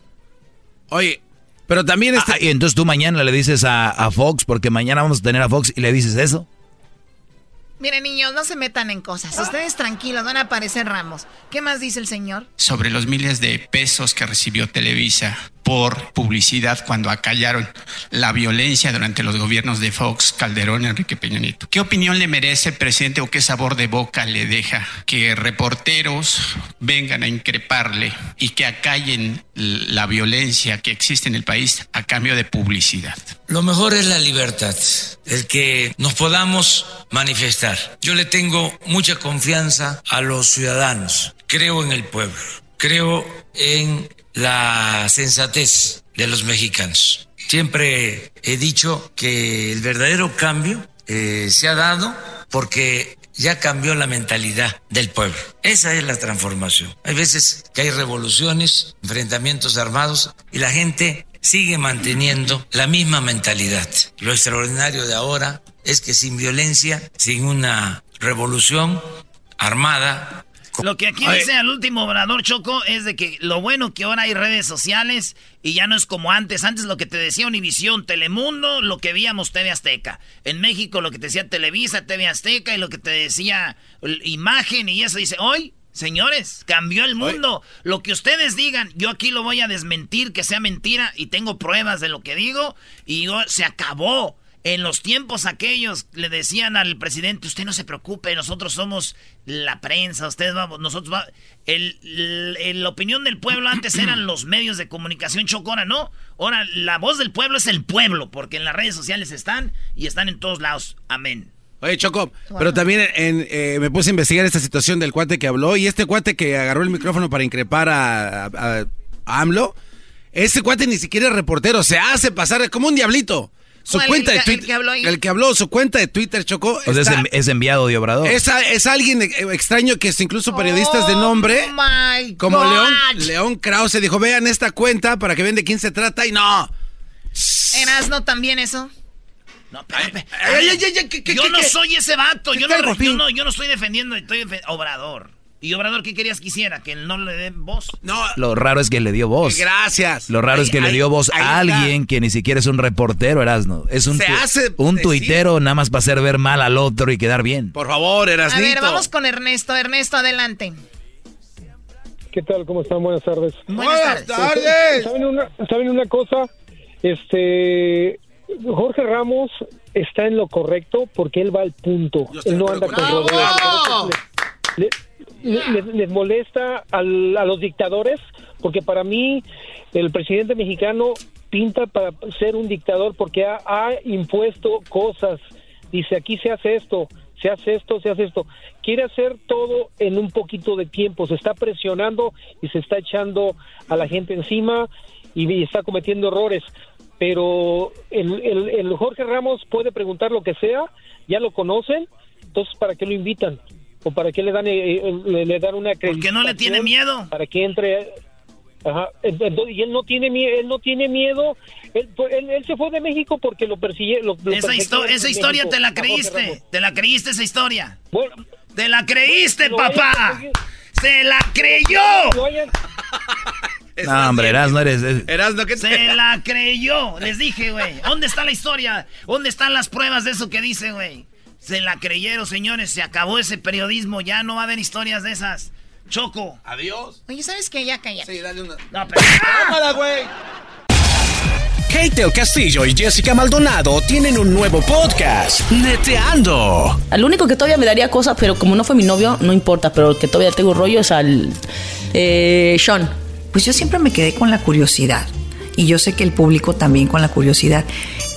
Oye, pero también Ah, y entonces tú mañana le dices a, a Fox, porque mañana vamos a tener a Fox y le dices eso. Miren, niños, no se metan en cosas. Ustedes tranquilos, van a aparecer Ramos. ¿Qué más dice el señor? sobre los miles de pesos que recibió Televisa por publicidad cuando acallaron la violencia durante los gobiernos de Fox, Calderón y Enrique Peña Nieto. ¿Qué opinión le merece el presidente o qué sabor de boca le deja que reporteros vengan a increparle y que acallen la violencia que existe en el país a cambio de publicidad? Lo mejor es la libertad, el que nos podamos manifestar. Yo le tengo mucha confianza a los ciudadanos. Creo en el pueblo, creo en la sensatez de los mexicanos. Siempre he dicho que el verdadero cambio eh, se ha dado porque ya cambió la mentalidad del pueblo. Esa es la transformación. Hay veces que hay revoluciones, enfrentamientos armados y la gente sigue manteniendo la misma mentalidad. Lo extraordinario de ahora es que sin violencia, sin una revolución armada, Lo que aquí dice al último obrador Choco es de que lo bueno que ahora hay redes sociales y ya no es como antes. Antes lo que te decía Univisión, Telemundo, lo que veíamos TV Azteca. En México lo que te decía Televisa, TV Azteca y lo que te decía Imagen y eso dice hoy Señores, cambió el mundo. Lo que ustedes digan, yo aquí lo voy a desmentir, que sea mentira, y tengo pruebas de lo que digo, y yo, se acabó. En los tiempos aquellos le decían al presidente, usted no se preocupe, nosotros somos la prensa, ustedes vamos, nosotros va el, el- la opinión del pueblo antes eran los medios de comunicación chocora, ¿no? Ahora la voz del pueblo es el pueblo, porque en las redes sociales están y están en todos lados. Amén. Oye, Choco, pero también en, eh, me puse a investigar esta situación del cuate que habló y este cuate que agarró el micrófono para increpar a, a- a AMLO, ese cuate ni siquiera es reportero, se hace pasar como un diablito. Su ¿Cuál, cuenta el de que- el Twitter, que habló ahí? el que habló, su cuenta de Twitter, Choco, O sea, es, está- en- es enviado de Obrador. es, a- es alguien eh, extraño que es incluso periodistas de nombre, Oh my como God. León, León Krause, dijo, vean esta cuenta para que vean de quién se trata y no. Erasno también eso. No, espérame. Ay, ay, ay, ay, ¿qué- qué- yo qué- no qué? soy ese vato. ¿Qué Yo no, yo, no, yo no estoy defendiendo, estoy defen- Obrador. ¿Y Obrador qué querías que hiciera? ¿Que no le den voz? No. Lo raro es que le dio voz. Gracias. Lo raro es Ahí- que le dio voz a está. alguien que ni siquiera es un reportero, Erasno. Es un, Se tu- hace un decir. tuitero nada más para hacer ver mal al otro y quedar bien. Por favor, A Erasnito. ver, vamos con Ernesto. Ernesto, adelante. ¿Qué tal? ¿Cómo están? Buenas tardes. Buenas tardes. ¿Saben una, ¿Saben una cosa? Este Jorge Ramos está en lo correcto porque él va al punto. Él no anda con rodeos. Le- le- les, les molesta al- a los dictadores porque para mí el presidente mexicano pinta para ser un dictador porque ha, ha impuesto cosas. Dice, aquí se hace esto, se hace esto, se hace esto. Quiere hacer todo en un poquito de tiempo. Se está presionando y se está echando a la gente encima y, y está cometiendo errores. Pero el, el- el Jorge Ramos puede preguntar lo que sea, ya lo conocen, entonces ¿para qué lo invitan? ¿O para qué le dan, eh, eh, le, le dan una Porque no le tiene miedo. Para que entre... Ajá. Entonces, y él no tiene miedo, él no tiene miedo. Él, él- él se fue de México porque lo persigue. Lo, lo Esa, histo- esa historia México, te la creíste. Te la creíste esa historia. Bueno, te la creíste, papá. Se la creyó. No, hombre, Erasno eres... es- Erasno, ¿qué te- Se la creyó. Les dije, güey. ¿Dónde está la historia? ¿Dónde están las pruebas de eso que dice, güey? Se la creyeron, señores. Se acabó ese periodismo. Ya no va a haber historias de esas. Choco. Adiós. Oye, ¿sabes qué? Ya calla. Sí, dale una. No, pero... Güey. Kate del Castillo y Jessica Maldonado tienen un nuevo podcast, Neteando. Al único que todavía me daría cosas, pero como no fue mi novio, no importa, pero el que todavía tengo rollo es al eh, Sean. Pues yo siempre me quedé con la curiosidad. Y yo sé que el público también con la curiosidad.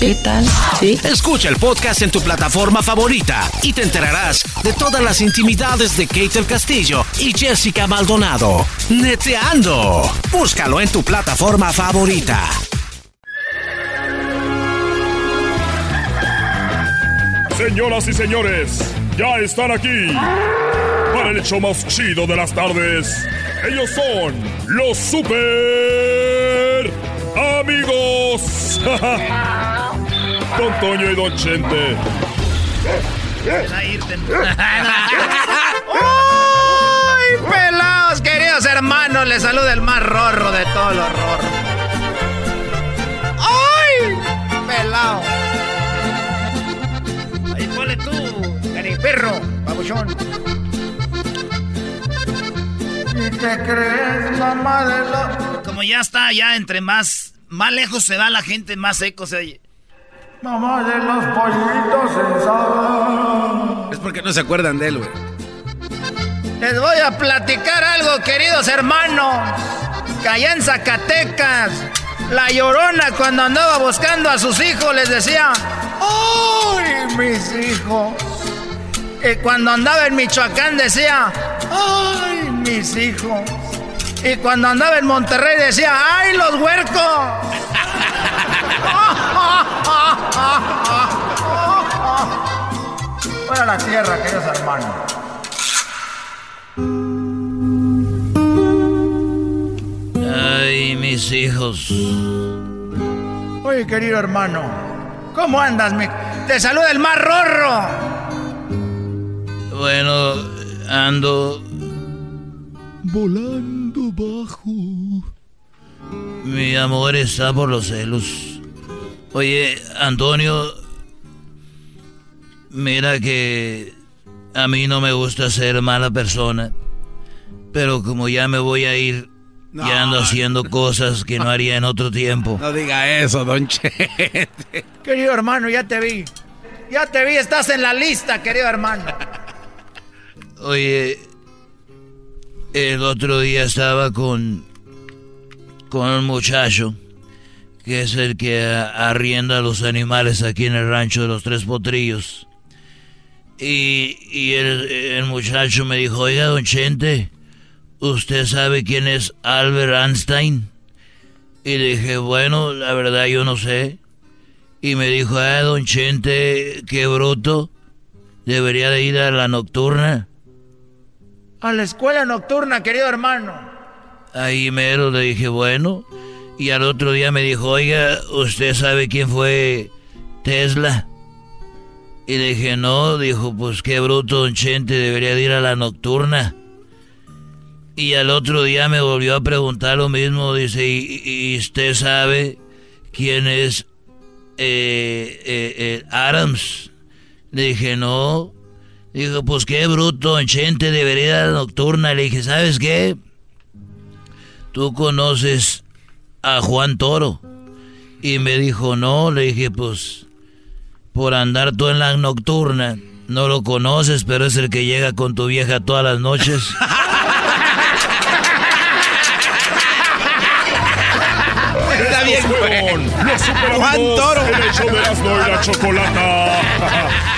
¿Qué tal? Sí. Escucha el podcast en tu plataforma favorita y te enterarás de todas las intimidades de Kate del Castillo y Jessica Maldonado. Neteando. Búscalo en tu plataforma favorita. Señoras y señores, ya están aquí para el hecho más chido de las tardes. Ellos son los super amigos. Don Toño y Don Chente. ¡Ay, pelados, queridos hermanos! Les saluda el más rorro de todos los rorros. ¡Ay, pelado! Ahí ponle tú. Perro, babuchón. ¿Y qué crees, mamá de la... Como ya está, ya entre más, más lejos se va la gente, más seco se oye. Mamá de los pollitos sensados. Es porque no se acuerdan de él, güey. Les voy a platicar algo, queridos hermanos. Que allá en Zacatecas, la llorona cuando andaba buscando a sus hijos les decía, ¡Ay, mis hijos! Y cuando andaba en Michoacán decía, ¡Ay, mis hijos! Y cuando andaba en Monterrey decía, ¡Ay, los huercos! Fuera la tierra, queridos hermanos. Ay, mis hijos. Oye, querido hermano, ¿cómo andas? Me... Te saluda el más rorro. Bueno, ando volando bajo. Mi amor está por los celos. Oye, Antonio, mira que a mí no me gusta ser mala persona, pero como ya me voy a ir, ya ando haciendo cosas que no haría en otro tiempo. No diga eso, don Chete. Querido hermano, ya te vi. Ya te vi, estás en la lista, querido hermano. Oye, el otro día estaba con con un muchacho que es el que arrienda los animales aquí en el rancho de los Tres Potrillos. Y, el, muchacho me dijo, oiga, don Chente, ¿usted sabe quién es Albert Einstein? Y dije, bueno, la verdad yo no sé. Y me dijo, ah, don Chente, qué bruto, debería de ir a la nocturna. A la escuela nocturna, querido hermano. Ahí mero le dije, bueno. Y al otro día me dijo, oiga, ¿usted sabe quién fue Tesla? Y le dije, no, dijo, pues qué bruto, don Chente, debería de ir a la nocturna. Y al otro día me volvió a preguntar lo mismo, dice, ¿y, usted sabe quién es eh, eh, eh, Adams? Le dije, no. Dijo, pues qué bruto, don Chente, debería ir a la nocturna. Le dije, ¿sabes qué? ¿tú conoces a Juan Toro? Y me dijo, no, le dije, pues, por andar tú en la nocturna, no lo conoces, pero es el que llega con tu vieja todas las noches. Está bien, Juan Toro. El hecho de las y la chocolata.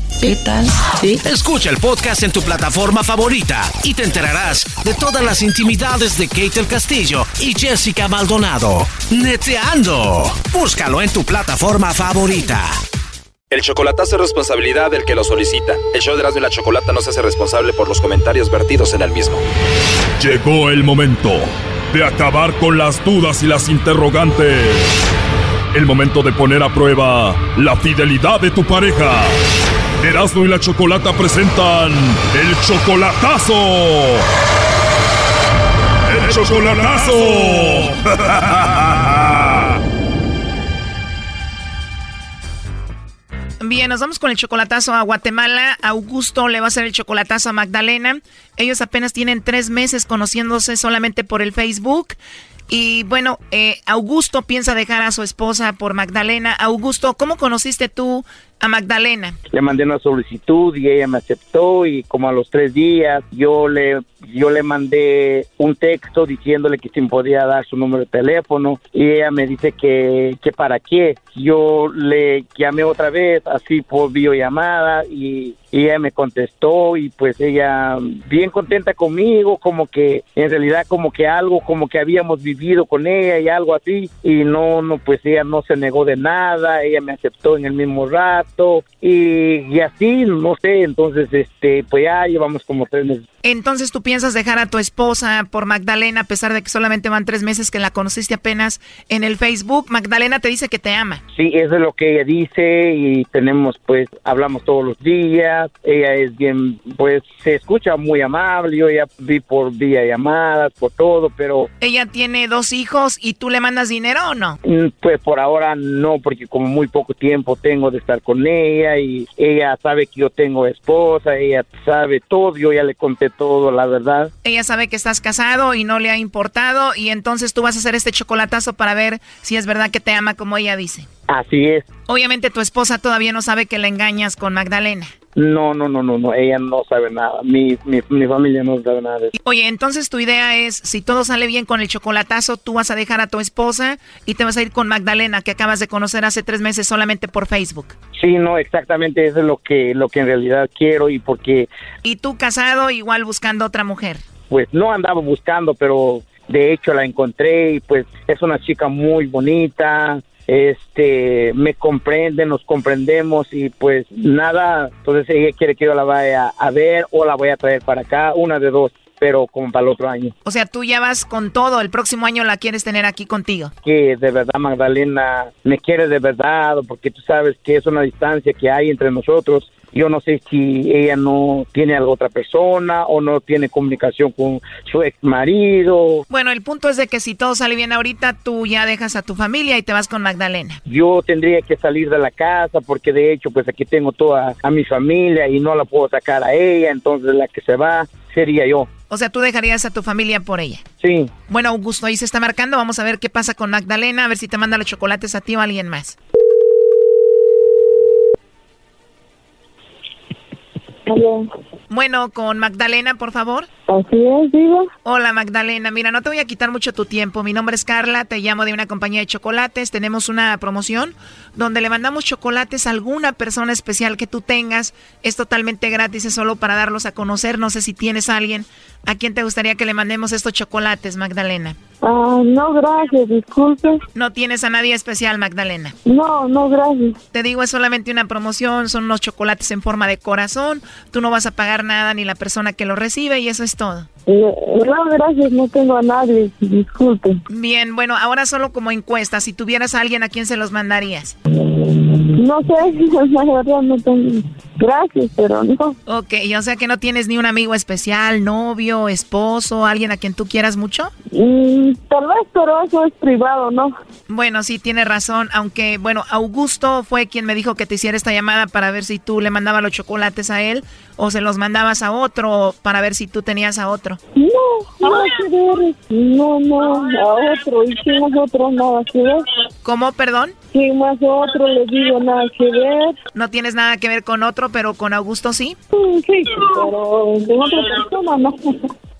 ¿Qué tal? ¿Sí? Escucha el podcast en tu plataforma favorita y te enterarás de todas las intimidades de Kate el Castillo y Jessica Maldonado. Neteando. Búscalo en tu plataforma favorita. El chocolatazo es responsabilidad del que lo solicita. El show de Erasmo y la Chocolata no se hace responsable por los comentarios vertidos en el mismo. Llegó el momento de acabar con las dudas y las interrogantes. El momento de poner a prueba la fidelidad de tu pareja. Erasmo y la Chocolata presentan el chocolatazo. El chocolatazo. Bien, nos vamos con el chocolatazo a Guatemala. Augusto le va a hacer el chocolatazo a Magdalena. Ellos apenas tienen tres meses conociéndose solamente por el Facebook. Y bueno, eh, Augusto piensa dejar a su esposa por Magdalena. Augusto, ¿cómo conociste tú a Magdalena? Le mandé una solicitud y ella me aceptó y como a los tres días yo le yo le mandé un texto diciéndole que si podía dar su número de teléfono y ella me dice que, que para qué. Yo le llamé otra vez así por videollamada y, y ella me contestó y pues ella bien contenta conmigo, como que en realidad como que algo como que habíamos vivido con ella y algo así y no, no pues ella no se negó de nada, ella me aceptó en el mismo rato y, y así, no sé, entonces este pues ya llevamos como tres meses. Entonces tú piensas dejar a tu esposa por Magdalena a pesar de que solamente van tres meses que la conociste apenas en el Facebook. Magdalena te dice que te ama. Sí, eso es lo que ella dice y tenemos pues, hablamos todos los días. Ella es bien, pues se escucha muy amable. Yo ya vi por vía llamadas, por todo, pero... Ella tiene dos hijos y tú le mandas dinero o no? Mm, pues por ahora no, porque como muy poco tiempo tengo de estar con con ella y ella sabe que yo tengo esposa, ella sabe todo, yo ya le conté todo, la verdad. Ella sabe que estás casado y no le ha importado y entonces tú vas a hacer este chocolatazo para ver si es verdad que te ama como ella dice. Así es. Obviamente tu esposa todavía no sabe que la engañas con Magdalena. No, no, no, no, no, ella no sabe nada, mi, mi, mi familia no sabe nada de eso. Oye, entonces tu idea es, si todo sale bien con el chocolatazo, tú vas a dejar a tu esposa y te vas a ir con Magdalena, que acabas de conocer hace tres meses solamente por Facebook. Sí, no, exactamente, eso es lo que, lo que en realidad quiero y porque... Y tú casado, igual buscando otra mujer. Pues no andaba buscando, pero de hecho la encontré y pues es una chica muy bonita, este me comprende, nos comprendemos y pues nada, entonces ella quiere que yo la vaya a ver o la voy a traer para acá, una de dos, pero como para el otro año. O sea, tú ya vas con todo, el próximo año la quieres tener aquí contigo. Que de verdad Magdalena me quiere de verdad, porque tú sabes que es una distancia que hay entre nosotros yo no sé si ella no tiene a otra persona o no tiene comunicación con su ex marido. Bueno, el punto es de que si todo sale bien ahorita, tú ya dejas a tu familia y te vas con Magdalena. Yo tendría que salir de la casa porque de hecho pues aquí tengo toda a mi familia y no la puedo sacar a ella, entonces la que se va sería yo. O sea, tú dejarías a tu familia por ella. Sí. Bueno, Augusto, ahí se está marcando. Vamos a ver qué pasa con Magdalena, a ver si te manda los chocolates a ti o a alguien más. Bueno, con Magdalena, por favor. Así es, digo. Hola, Magdalena. Mira, no te voy a quitar mucho tu tiempo. Mi nombre es Carla, te llamo de una compañía de chocolates. Tenemos una promoción donde le mandamos chocolates a alguna persona especial que tú tengas. Es totalmente gratis, es solo para darlos a conocer. No sé si tienes a alguien a quien te gustaría que le mandemos estos chocolates, Magdalena. Ah, no, gracias, disculpe. ¿No tienes a nadie especial, Magdalena? No, no, gracias. Te digo, es solamente una promoción, son unos chocolates en forma de corazón. Tú no vas a pagar nada ni la persona que lo recibe y eso es todo. No, gracias, no tengo a nadie, disculpe. Bien, bueno, ahora solo como encuesta, si tuvieras a alguien, ¿a quién se los mandarías? No sé, la verdad no tengo. Gracias, pero no. Ok, o sea que no tienes ni un amigo especial, novio, esposo, alguien a quien tú quieras mucho? Mm, tal vez, pero eso es privado, ¿no? Bueno, sí, tiene razón, aunque, bueno, Augusto fue quien me dijo que te hiciera esta llamada para ver si tú le mandabas los chocolates a él o se los mandabas a otro para ver si tú tenías a otro. No, nada que ver. No, no, a otro. ¿Y quién es otro? Nada que ver. ¿Cómo, perdón? ¿Quién más otro? Le digo nada que ver. No tienes nada que ver con otro, pero con Augusto sí. Mm, Sí, pero con otra persona no.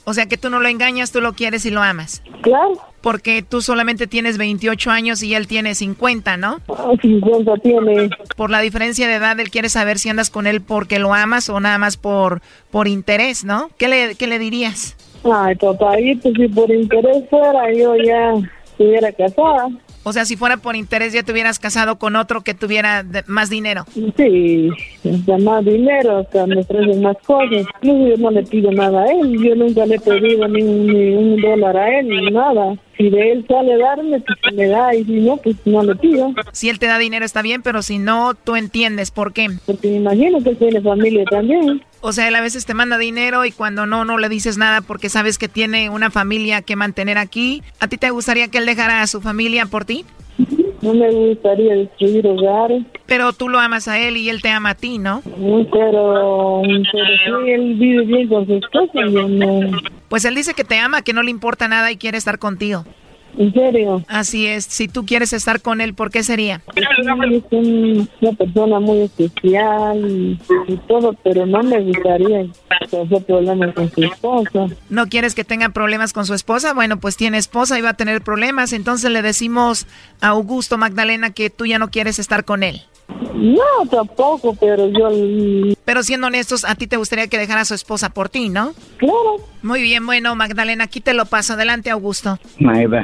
O sea que tú no lo engañas, tú lo quieres y lo amas. Claro. Porque tú solamente tienes 28 años y él tiene 50, ¿no? Ah, 50 tiene. Por la diferencia de edad, él quiere saber si andas con él porque lo amas o nada más por, por interés, ¿no? ¿Qué le, qué le dirías? Ay, papadito, si por interés fuera, yo ya estuviera casada. O sea, si fuera por interés ya te hubieras casado con otro que tuviera de- más dinero. Sí, hasta más dinero, hasta me ofrecen más cosas. No, yo no le pido nada a él, yo nunca le he pedido ni, un- ni un dólar a él, ni nada. Si de él sale darme, pues me da, y si no, pues no le pido. Si él te da dinero está bien, pero si no, tú entiendes por qué. Porque me imagino que tiene familia también. O sea, él a veces te manda dinero y cuando no, no le dices nada porque sabes que tiene una familia que mantener aquí. ¿A ti te gustaría que él dejara a su familia por ti? No me gustaría destruir hogares. Pero tú lo amas a él y él te ama a ti, ¿no? Pero, pero sí, él vive bien con su esposa, yo no. Pues él dice que te ama, que no le importa nada y quiere estar contigo. ¿En serio? Así es. Si tú quieres estar con él, ¿por qué sería? Sí, es un- una persona muy especial y, y todo, pero no me gustaría tener problemas con su esposa. ¿No quieres que tenga problemas con su esposa? Bueno, pues tiene esposa y va a tener problemas. Entonces le decimos a Augusto Magdalena que tú ya no quieres estar con él. No, tampoco, pero yo... Pero siendo honestos, a ti te gustaría que dejara a su esposa por ti, ¿no? Claro. Muy bien, bueno, Magdalena, aquí te lo paso. Adelante, Augusto. Maeva,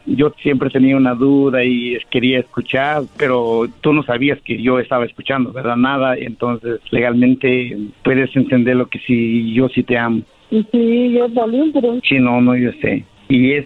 yo siempre tenía una duda y quería escuchar, pero tú no sabías que yo estaba escuchando, ¿verdad? Nada, entonces legalmente puedes entender lo que sí, yo sí te amo. Sí, yo también, pero... Sí, no, no, yo sé y es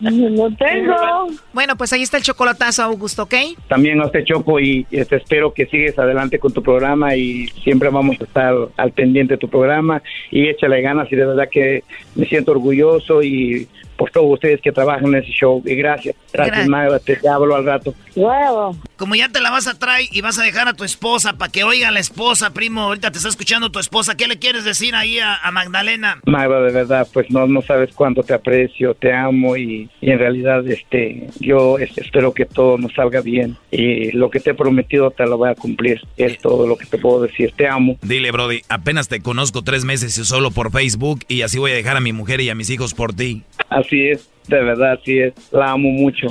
No tengo. Bueno, pues ahí está el chocolatazo, Augusto, ¿ok? También a usted, Choco, y te este, espero que sigues adelante con tu programa y siempre vamos a estar al pendiente de tu programa y échale ganas y de verdad que me siento orgulloso y por todos ustedes que trabajan en ese show. Y gracias. Gracias, Magda. Te hablo al rato. Como ya te la vas a traer y vas a dejar a tu esposa para que oiga a la esposa, primo. Ahorita te está escuchando tu esposa. ¿Qué le quieres decir ahí a, Magdalena? Magda, de verdad, pues no, no sabes cuánto te aprecio, te amo y, en realidad este, yo espero que todo nos salga bien. Y lo que te he prometido te lo voy a cumplir. Es todo lo que te puedo decir. Te amo. Dile, Brody, apenas te conozco tres meses y solo por Facebook y así voy a dejar a mi mujer y a mis hijos por ti. Así es, de verdad, así es. La amo mucho.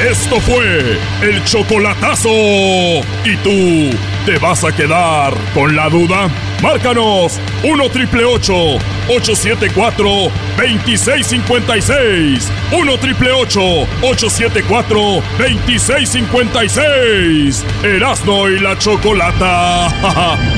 Esto fue el chocolatazo. ¿Y tú te vas a quedar con la duda? Márcanos 1 triple 874 2656. 1 triple 874 2656. Erasno y la chocolata.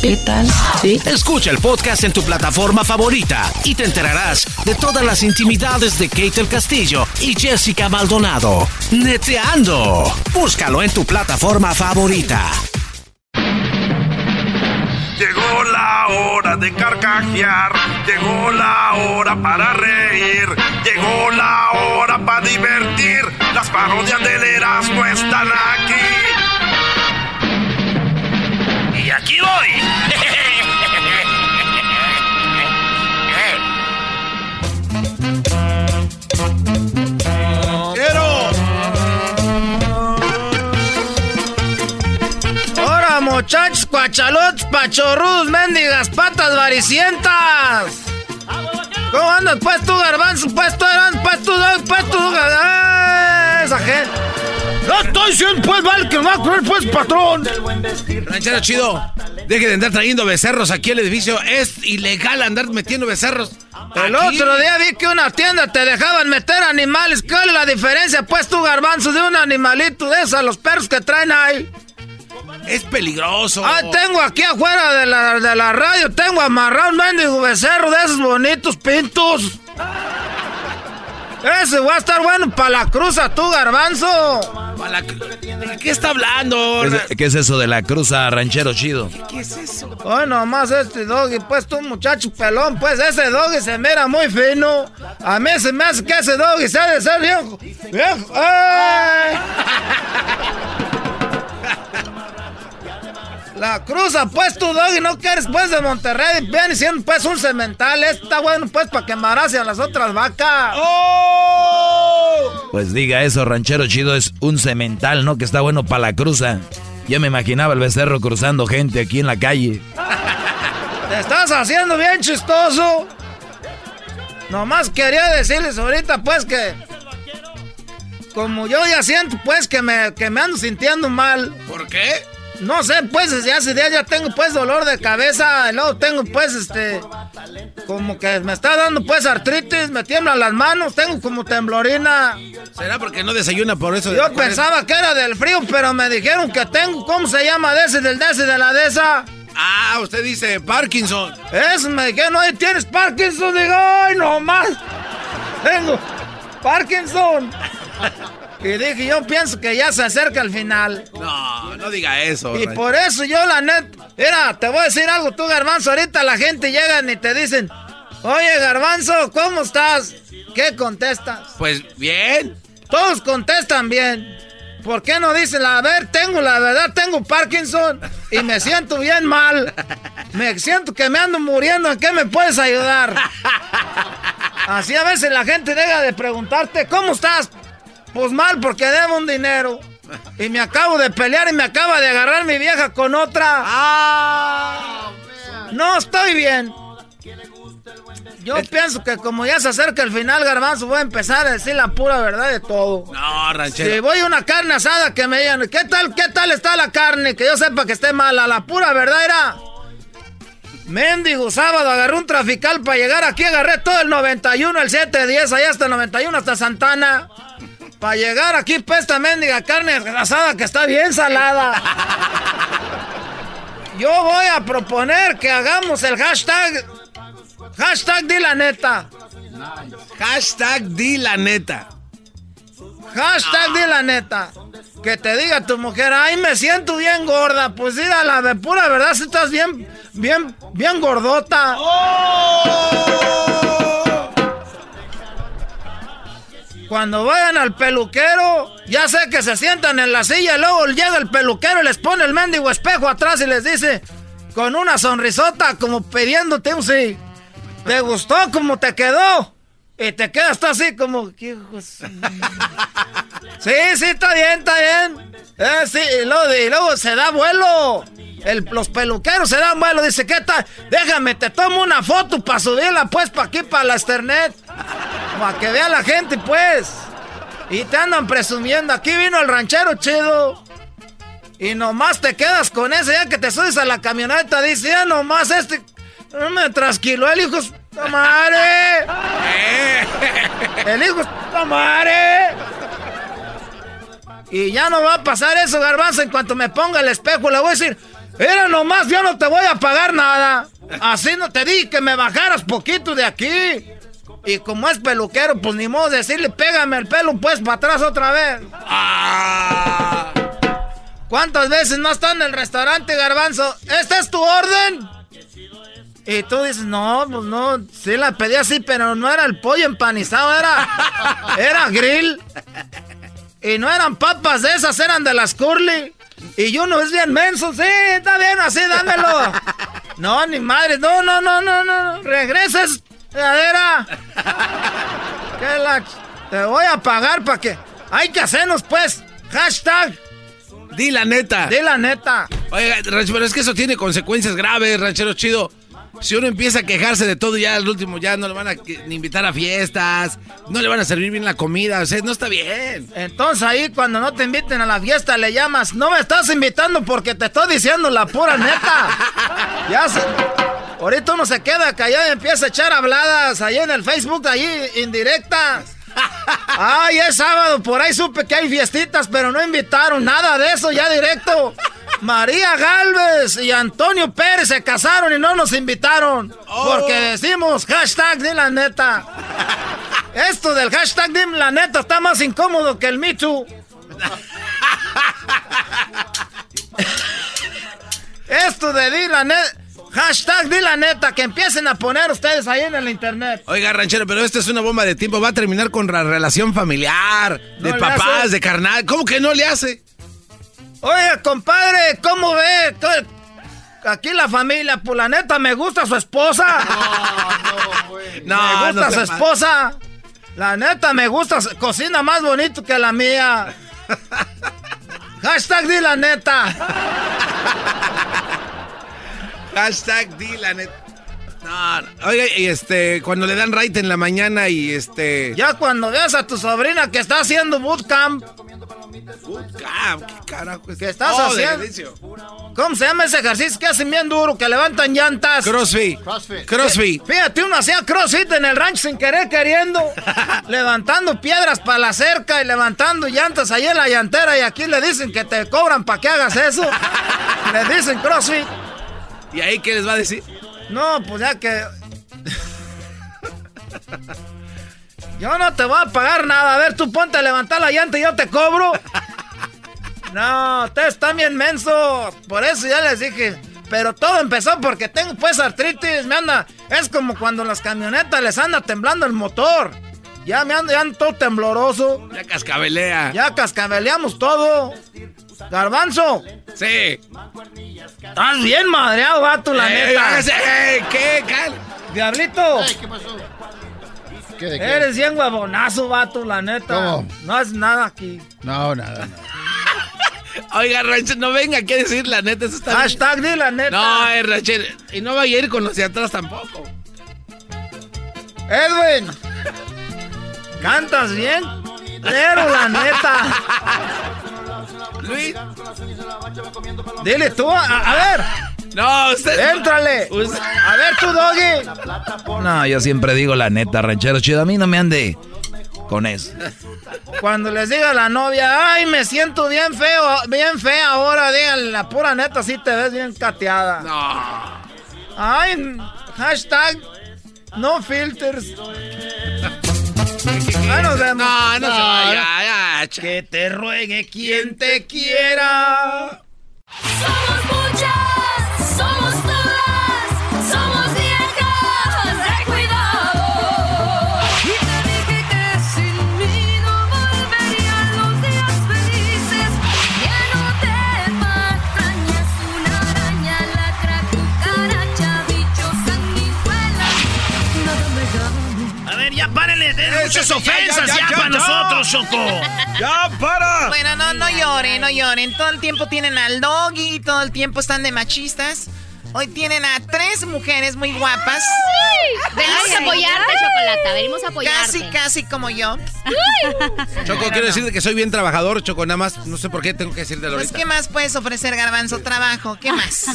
¿Qué tal? ¿Sí? Escucha el podcast en tu plataforma favorita y te enterarás de todas las intimidades de Kate el Castillo y Jessica Maldonado. Neteando. Búscalo en tu plataforma favorita. Llegó la hora de carcajear, llegó la hora para reír, llegó la hora para divertir. Las parodias del Erasmo están aquí aquí voy. ¡Quiero! ¡Ahora, muchachos, cuachalotes, pachorrudos, mendigas, patas varicientas! ¿Cómo andas, pues tú, garbanzo? Pues tú, pues tú, pues tú, ¡Ah, esa gente! No estoy diciendo, pues, vale, que no va a comer, pues, patrón. Ranchero chido, deje de andar trayendo becerros aquí al edificio. Es ilegal andar metiendo becerros. El otro día vi que una tienda te dejaban meter animales. ¿Cuál es la diferencia, pues, tu garbanzo, de un animalito de esos, los perros que traen ahí? Es peligroso. Ah, tengo aquí afuera de la, de la radio, tengo amarrado un mendigo becerro de esos bonitos pintos. Ese va a estar bueno para la cruza, tú, garbanzo. ¿De qué está hablando? ¿Qué es, eso de la cruza, ranchero chido? ¿Qué, es eso? Bueno, más este doggy, pues tú, muchacho pelón, pues ese doggy se mira muy fino. A mí se me hace que ese doggy se ha de ser viejo. ¡Viejo! ¡Ay! La cruza, pues tu doggy, no quieres pues de Monterrey. Viene siendo pues un cemental. Está bueno pues para que a las otras vacas. ¡Oh! Pues diga eso, ranchero chido, es un cemental, ¿no? Que está bueno para la cruza. Yo me imaginaba el becerro cruzando gente aquí en la calle. Te estás haciendo bien chistoso. Nomás quería decirles ahorita, pues, que. Como yo ya siento, pues, que me, que me ando sintiendo mal. ¿Por qué? No sé, pues, desde hace días ya tengo, pues, dolor de cabeza. Y luego tengo, pues, este. Como que me está dando, pues, artritis. Me tiemblan las manos. Tengo como temblorina. ¿Será porque no desayuna por eso? Yo pensaba que era del frío, pero me dijeron que tengo. ¿Cómo se llama? De ese, del de ese, de la de esa. Ah, usted dice Parkinson. Eso me dijeron, ¿ahí tienes Parkinson? Digo, ¡ay, no más! Tengo Parkinson. Y dije, yo pienso que ya se acerca el final. No, no diga eso. Y por eso yo, la neta. Mira, te voy a decir algo, tú, Garbanzo. Ahorita la gente llega y te dicen, oye, Garbanzo, ¿cómo estás? ¿Qué contestas? Pues bien. Todos contestan bien. ¿Por qué no dicen, a ver, tengo la verdad, tengo Parkinson y me siento bien mal? Me siento que me ando muriendo, ¿en qué me puedes ayudar? Así a veces la gente deja de preguntarte, ¿cómo estás? Pues mal porque debo un dinero. Y me acabo de pelear y me acaba de agarrar mi vieja con otra. Ah, no estoy bien. Yo pienso que como ya se acerca el final, Garbanzo, voy a empezar a decir la pura verdad de todo. No, ranchero. Si voy a una carne asada que me digan, ¿qué tal, qué tal está la carne? Que yo sepa que esté mala. La pura verdad era... Mendigo, sábado agarré un trafical para llegar aquí, agarré todo el 91, el 710, allá hasta el 91, hasta Santana. Para llegar aquí, pesta mendiga carne asada que está bien salada. Yo voy a proponer que hagamos el hashtag Hashtag di la neta. Hashtag di la neta. Hashtag di la neta. Que te diga tu mujer, ay, me siento bien gorda. Pues la de pura verdad, si estás bien, bien, bien gordota. Cuando vayan al peluquero, ya sé que se sientan en la silla, luego llega el peluquero y les pone el mendigo espejo atrás y les dice, con una sonrisota, como pidiéndote un sí. ¿Te gustó cómo te quedó? Y te quedas así como... Sí, sí, está bien, está bien. Eh, sí, y luego, se da vuelo. los peluqueros se dan vuelo. Dice, ¿qué tal? Déjame, te tomo una foto para subirla pues para aquí, para la Ethernet. Para que vea la gente pues. Y te andan presumiendo. Aquí vino el ranchero chido. Y nomás te quedas con ese, ya que te subes a la camioneta. Dice, ya nomás este no me trasquiló el hijo de madre. El hijo de madre. Y ya no va a pasar eso, garbanzo. En cuanto me ponga el espejo, le voy a decir: Era nomás, yo no te voy a pagar nada. Así no te di que me bajaras poquito de aquí. Y como es peluquero, pues ni modo de decirle: Pégame el pelo, pues para atrás otra vez. Ah. ¿Cuántas veces no está en el restaurante, garbanzo? ¿Esta es tu orden? Y tú dices, no, pues no, sí la pedí así, pero no era el pollo empanizado, era, era grill. Y no eran papas de esas, eran de las curly. Y uno es bien menso, sí, está bien, así, dámelo. No, ni madre, no, no, no, no, no, regreses, cadera. Que la, te voy a pagar para que, hay que hacernos pues, hashtag. Di la neta. Di la neta. Oiga, pero es que eso tiene consecuencias graves, ranchero chido. Si uno empieza a quejarse de todo, ya al último ya no le van a invitar a fiestas, no le van a servir bien la comida, o sea, no está bien. Entonces ahí cuando no te inviten a la fiesta le llamas, no me estás invitando porque te estoy diciendo la pura neta. ya se... Ahorita uno se queda callado y empieza a echar habladas ahí en el Facebook, ahí indirectas. Ay, es sábado, por ahí supe que hay fiestitas, pero no invitaron nada de eso ya directo. María Galvez y Antonio Pérez se casaron y no nos invitaron. Porque oh. decimos hashtag de la neta. Esto del hashtag de la neta está más incómodo que el Me Esto de di la neta. Hashtag di la neta, que empiecen a poner ustedes ahí en el internet. Oiga, ranchero, pero esto es una bomba de tiempo. Va a terminar con la relación familiar, de papás, de carnal. ¿Cómo que no le hace? Oye, compadre, ¿cómo ve? Aquí la familia, pues la neta, me gusta su esposa. No, no, Me gusta su esposa. La neta me gusta, cocina más bonito que la mía. Hashtag di la neta. Hashtag di la neta. No, oiga, y este, cuando le dan right en la mañana y este. Ya cuando veas a tu sobrina que está haciendo bootcamp. Bootcamp, ¿qué carajo es? ¿Qué estás Oh, haciendo? ¿Cómo se llama ese ejercicio que hacen bien duro, que levantan llantas? Crossfit. Crossfit. Fíjate, uno hacía crossfit en el rancho sin querer queriendo. levantando piedras para la cerca y levantando llantas ahí en la llantera. Y aquí le dicen que te cobran para que hagas eso. le dicen crossfit. ¿Y ahí qué les va a decir? No, pues ya que. Yo no te voy a pagar nada. A ver, tú ponte a levantar la llanta y yo te cobro. No, ustedes están bien mensos. Por eso ya les dije. Pero todo empezó porque tengo pues artritis. Me anda. Es como cuando en las camionetas les anda temblando el motor. Ya me ando, ya ando todo tembloroso. Ya cascabelea. Ya cascabeleamos todo. Garbanzo. Sí. Estás bien madreado, vato, la Eh, neta. eh, ¿Qué? Cal- Diablito. ¿Qué pasó? ¿Qué de qué? Eres bien huevonazo, vato, la neta. ¿Cómo? No es nada aquí. No, nada, nada. Oiga, Rancho, no venga aquí a decir la neta. Eso está bien. Hashtag di la neta. No, eh, Rachel. Y no vaya a ir con los de atrás tampoco. Edwin. Cantas bien. Pero la neta. Luis. Dile tú, a, a ver. No, usted. Éntrale. Usted- A ver tú, Doggy. No, yo siempre digo la neta, ranchero chido. A mí no me ande con eso. Cuando les diga a la novia, ay, me siento bien feo, bien fea ahora, díganle la pura neta, sí te ves bien cateada. No. Ay, hashtag no filters. Ahí nos vemos. No, no se vaya. Ya, cha- Que te ruegue quien te quiera. Somos muchas, somos muchas ofensas ya, ya, ya, ya, para ya. nosotros, Choco. ¡Ya, para! Bueno, no, no lloren, no lloren. Todo el tiempo tienen al doggy, todo el tiempo están de machistas. Hoy tienen a tres mujeres muy guapas. Venimos Casi- a apoyarte, Chocolata. Venimos a apoyarte. Casi, casi como yo. Choco, quiero decirte que soy bien trabajador, Choco, nada más. No sé por qué tengo que decirte Pues, ahorita. ¿qué más puedes ofrecer, Garbanzo? Trabajo, ¿qué más?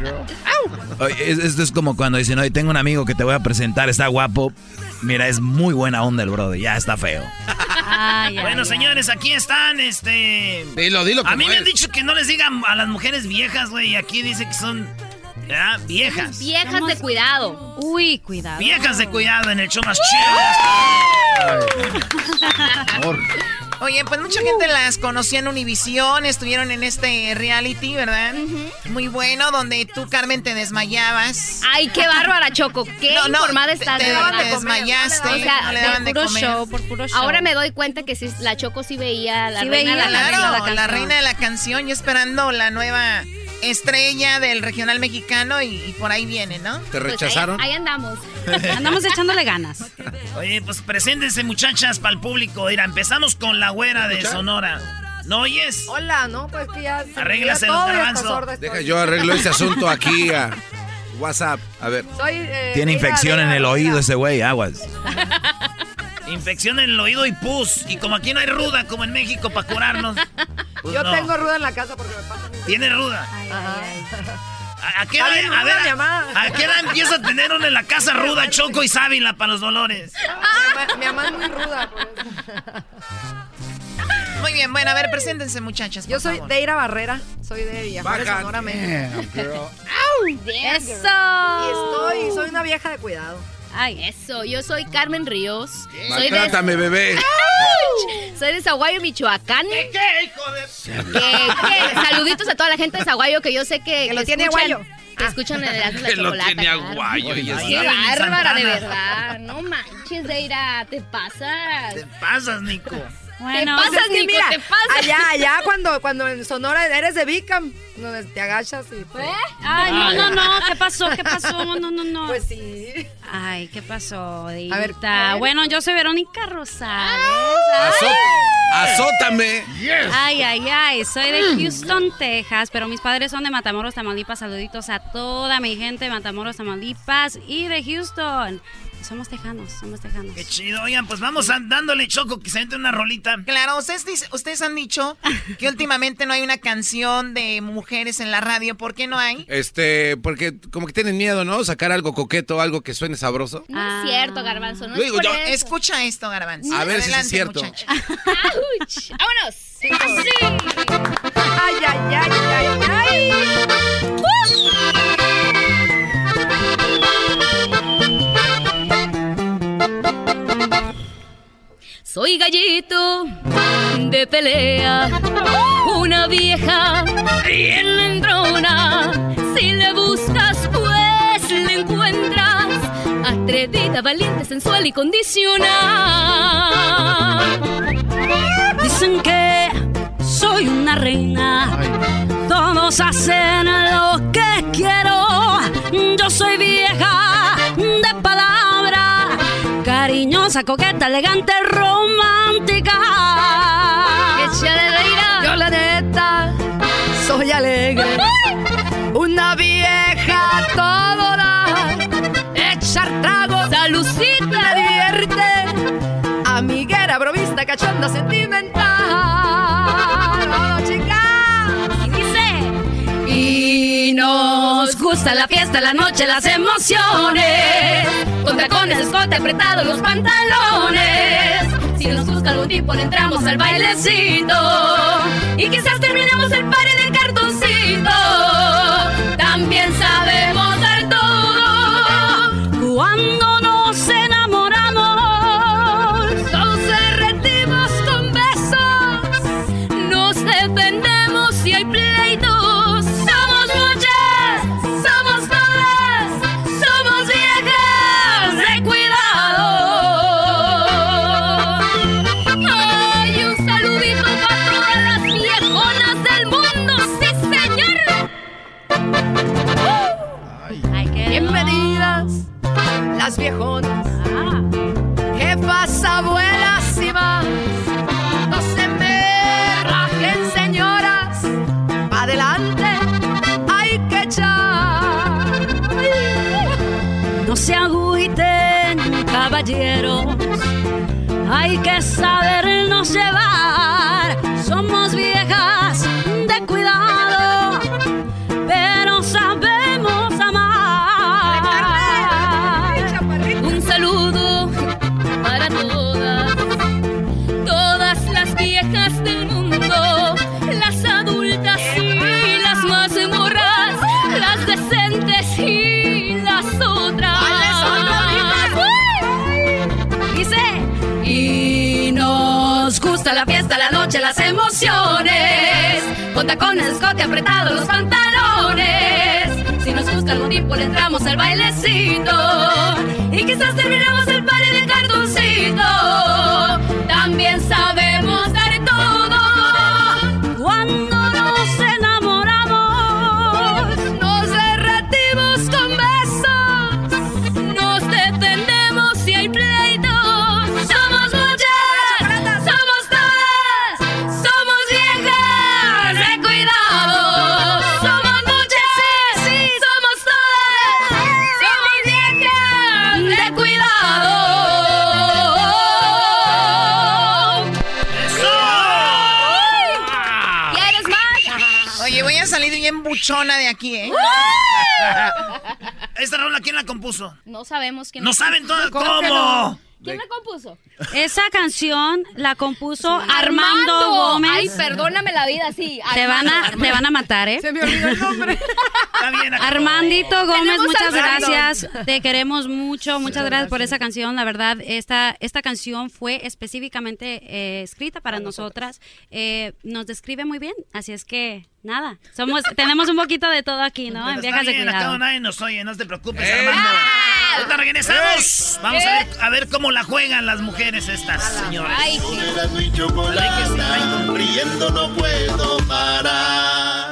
¿No? Oye, esto es como cuando dicen, oye, tengo un amigo que te voy a presentar, está guapo. Mira, es muy buena onda el brother, ya está feo. Ay, ay, Bueno, ay. señores, aquí están, este... Dilo, dilo A mí me han dicho que no les digan a las mujeres viejas, güey, y aquí dice que son... ¿verdad? Viejas. Viejas de cuidado. Uy, cuidado. Viejas de cuidado en el show más chido. Oye, pues mucha gente las conoció en Univisión, estuvieron en este reality, ¿verdad? Muy bueno, donde tú, Carmen, te desmayabas. Ay, qué bárbara, Choco. Qué No, no, informada estás, te- de verdad. te desmayaste, O sea, no le daban por de puro comer. show, por puro show. Ahora me doy cuenta que sí, la Choco sí veía la Sí reina veía, de la, claro, la la, canción. reina de la canción, yo esperando la nueva estrella del regional mexicano y, y por ahí viene, ¿no? ¿Te Pues ahí- rechazaron? ahí, andamos. andamos echándole ganas. Oye, pues preséntense, muchachas, para el público. Mira, empezamos con la güera de Sonora. ¿No oyes? Hola, no, pues que ya. se Arréglase los garbanzos. Deja, yo arreglo este asunto aquí a WhatsApp. A ver. Soy, eh, Tiene infección en el oído ese güey, aguas. Infección en el oído y pus. Y como aquí no hay ruda, como en México, para curarnos. pues Yo no. tengo ruda en la casa porque me pasa. Tiene ruda. Ajá. ¿A, a qué edad, a ver. ¿a qué edad empieza a tener una en la casa ruda, choco y sábila para los dolores? Mi mamá- Mi mamá es muy ruda. por eso. Muy bien, bueno, a ver, preséntense, muchachas. Yo soy favor. Deira Barrera, soy de Baja. Sonora, México. Eso. Y estoy, soy una vieja de cuidado. Ay, eso. Yo soy Carmen Ríos. Soy de, bebé. soy de Zaguayo, Michoacán. ¿Qué, qué, hijo de...? Que- saluditos a toda la gente de Zaguayo que yo sé que, Que lo tiene escuchan- aguayo. Que escuchan el Erasmo la Que lo Chocolata, tiene aguayo. y. Qué bárbara, de verdad. No manches, Deira, te pasas. Te pasas, Nico. Bueno, Te pasas, es que Nico, mira, te pasas. Allá, allá, cuando, cuando en Sonora eres de Bicam, donde te agachas y... pues, Ay, no, no, no, ¿qué pasó? ¿Qué pasó? No, no, no. Pues sí. Ay, ¿qué pasó, Dita? A ver, a ver. Bueno, yo soy Verónica Rosales. Azó- Ay. azótame. Ay, ay, ay, soy de Houston, Texas, pero mis padres son de Matamoros, Tamaulipas. Saluditos a toda mi gente de Matamoros, Tamaulipas y de Houston. Somos tejanos, somos tejanos. Qué chido, oigan, pues vamos dándole choco que se entre una rolita. Claro, ustedes, dice- ustedes han dicho que últimamente no hay una canción de mujeres en la radio. ¿Por qué no hay? Este, porque como que tienen miedo, ¿no? Sacar algo coqueto, algo que suene sabroso. No es cierto, Garbanzo. No Yo es digo, por yo- eso. Escucha esto, Garbanzo. A ver si sí es Adelante, cierto. muchacha. ¡Auch! ¡Vámonos! Ay, ay, ay, ay, ay. Soy gallito de pelea, una vieja bien entrona. Si le buscas, pues le encuentras. Atrevida, valiente, sensual y condicional. Dicen que soy una reina. Todos hacen lo que quiero. Yo soy vieja de palabra. Cariñosa, coqueta, elegante, romántica. Yo la neta soy alegre. Una vieja todo da. Echar trago. Salucita. Divierte. Amiguera, bromista, cachonda, sentimental. Y nos gusta la fiesta, la noche, las emociones. Con tacones, escote apretado, los pantalones. Si nos gusta algún tipo, entramos al bailecito. Y quizás terminemos el party del cartoncito. Buchona de aquí, ¿eh? ¿Esta rola quién la compuso? No sabemos quién No la saben todo- ¿Cómo cómo? ¿Quién la compuso? esa canción la compuso Armando, Gómez. Ay, perdóname la vida, sí. Te van, a, Armando. te van a matar, ¿eh? Se me olvidó el nombre. Está bien, acá. Armandito Gómez, muchas gracias. Te queremos mucho. Muchas gracias por esa canción. La verdad, esta, esta canción fue específicamente eh, escrita para nosotras. Eh, nos describe muy bien. Así es que, nada. somos Tenemos un poquito de todo aquí, ¿no? En Está Viejas de Cuidado. nadie nos oye, no te preocupes, Eh. Armando. Ahorita regresamos. Vamos a ver, a ver cómo la juegan las mujeres estas, señores. Ay, chocolate, riendo no puedo parar.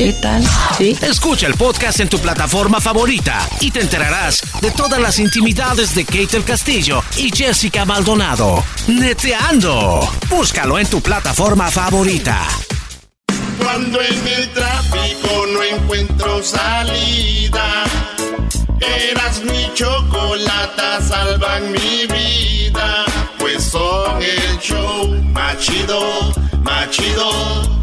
¿Qué tal? Sí. Escucha el podcast en tu plataforma favorita y te enterarás de todas las intimidades de Kate del Castillo y Jessica Maldonado. Neteando. Búscalo en tu plataforma favorita. Cuando en el tráfico no encuentro salida, eras mi chocolata, salvan mi vida. Pues son el show más chido, más chido.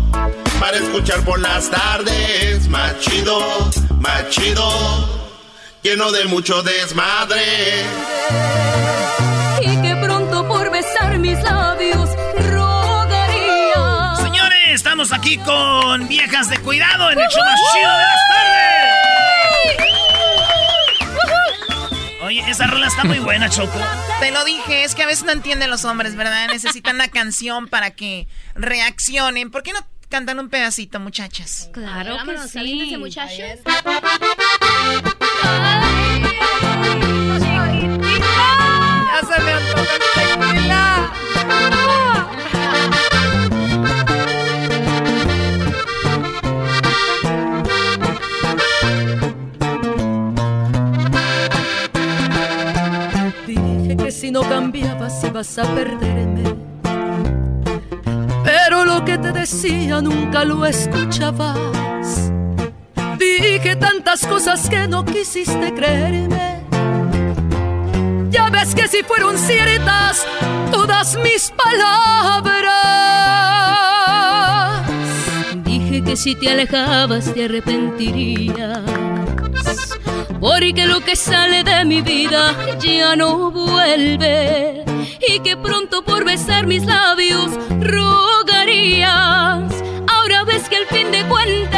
Para escuchar por las tardes, más chido, más chido. Lleno de mucho desmadre. Y que pronto por besar mis labios rogaría. Señores, estamos aquí con viejas de cuidado en el show más chido de las tardes. Oye, esa rola está muy buena, Choco. Te lo dije, es que a veces no entienden los hombres, ¿verdad? Necesitan una canción para que reaccionen. ¿Por qué no cantan un pedacito, muchachas? Claro que Vámonos, sí. alístense, muchachos. Ya se me antoja mi tequila. Dije que si no cambiabas ibas a perderme. Pero lo que te decía nunca lo escuchabas. Dije tantas cosas que no quisiste creerme. Ya ves que si fueron ciertas todas mis palabras. Dije que si te alejabas te arrepentirías. Porque lo que sale de mi vida ya no vuelve. Y que pronto por besar mis labios rogarías. Ahora ves que al fin de cuentas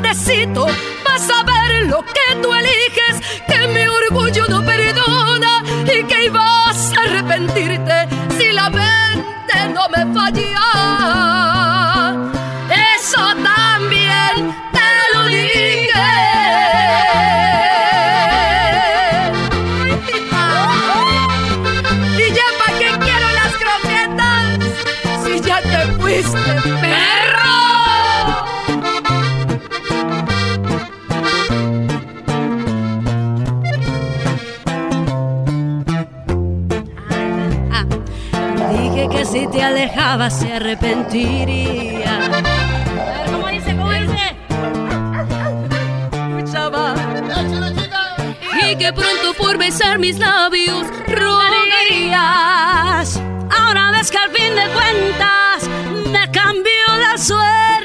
grandecito, vas a ver lo que tú eliges. Que mi orgullo no perdona y que ibas a arrepentirte si la mente no me falla. Alejabas se arrepentiría. ¿Cómo dice? ¿Cómo dice? Escuchaba. Y que pronto por besar mis labios rogarías. Ahora ves que al fin de cuentas me cambió la suerte.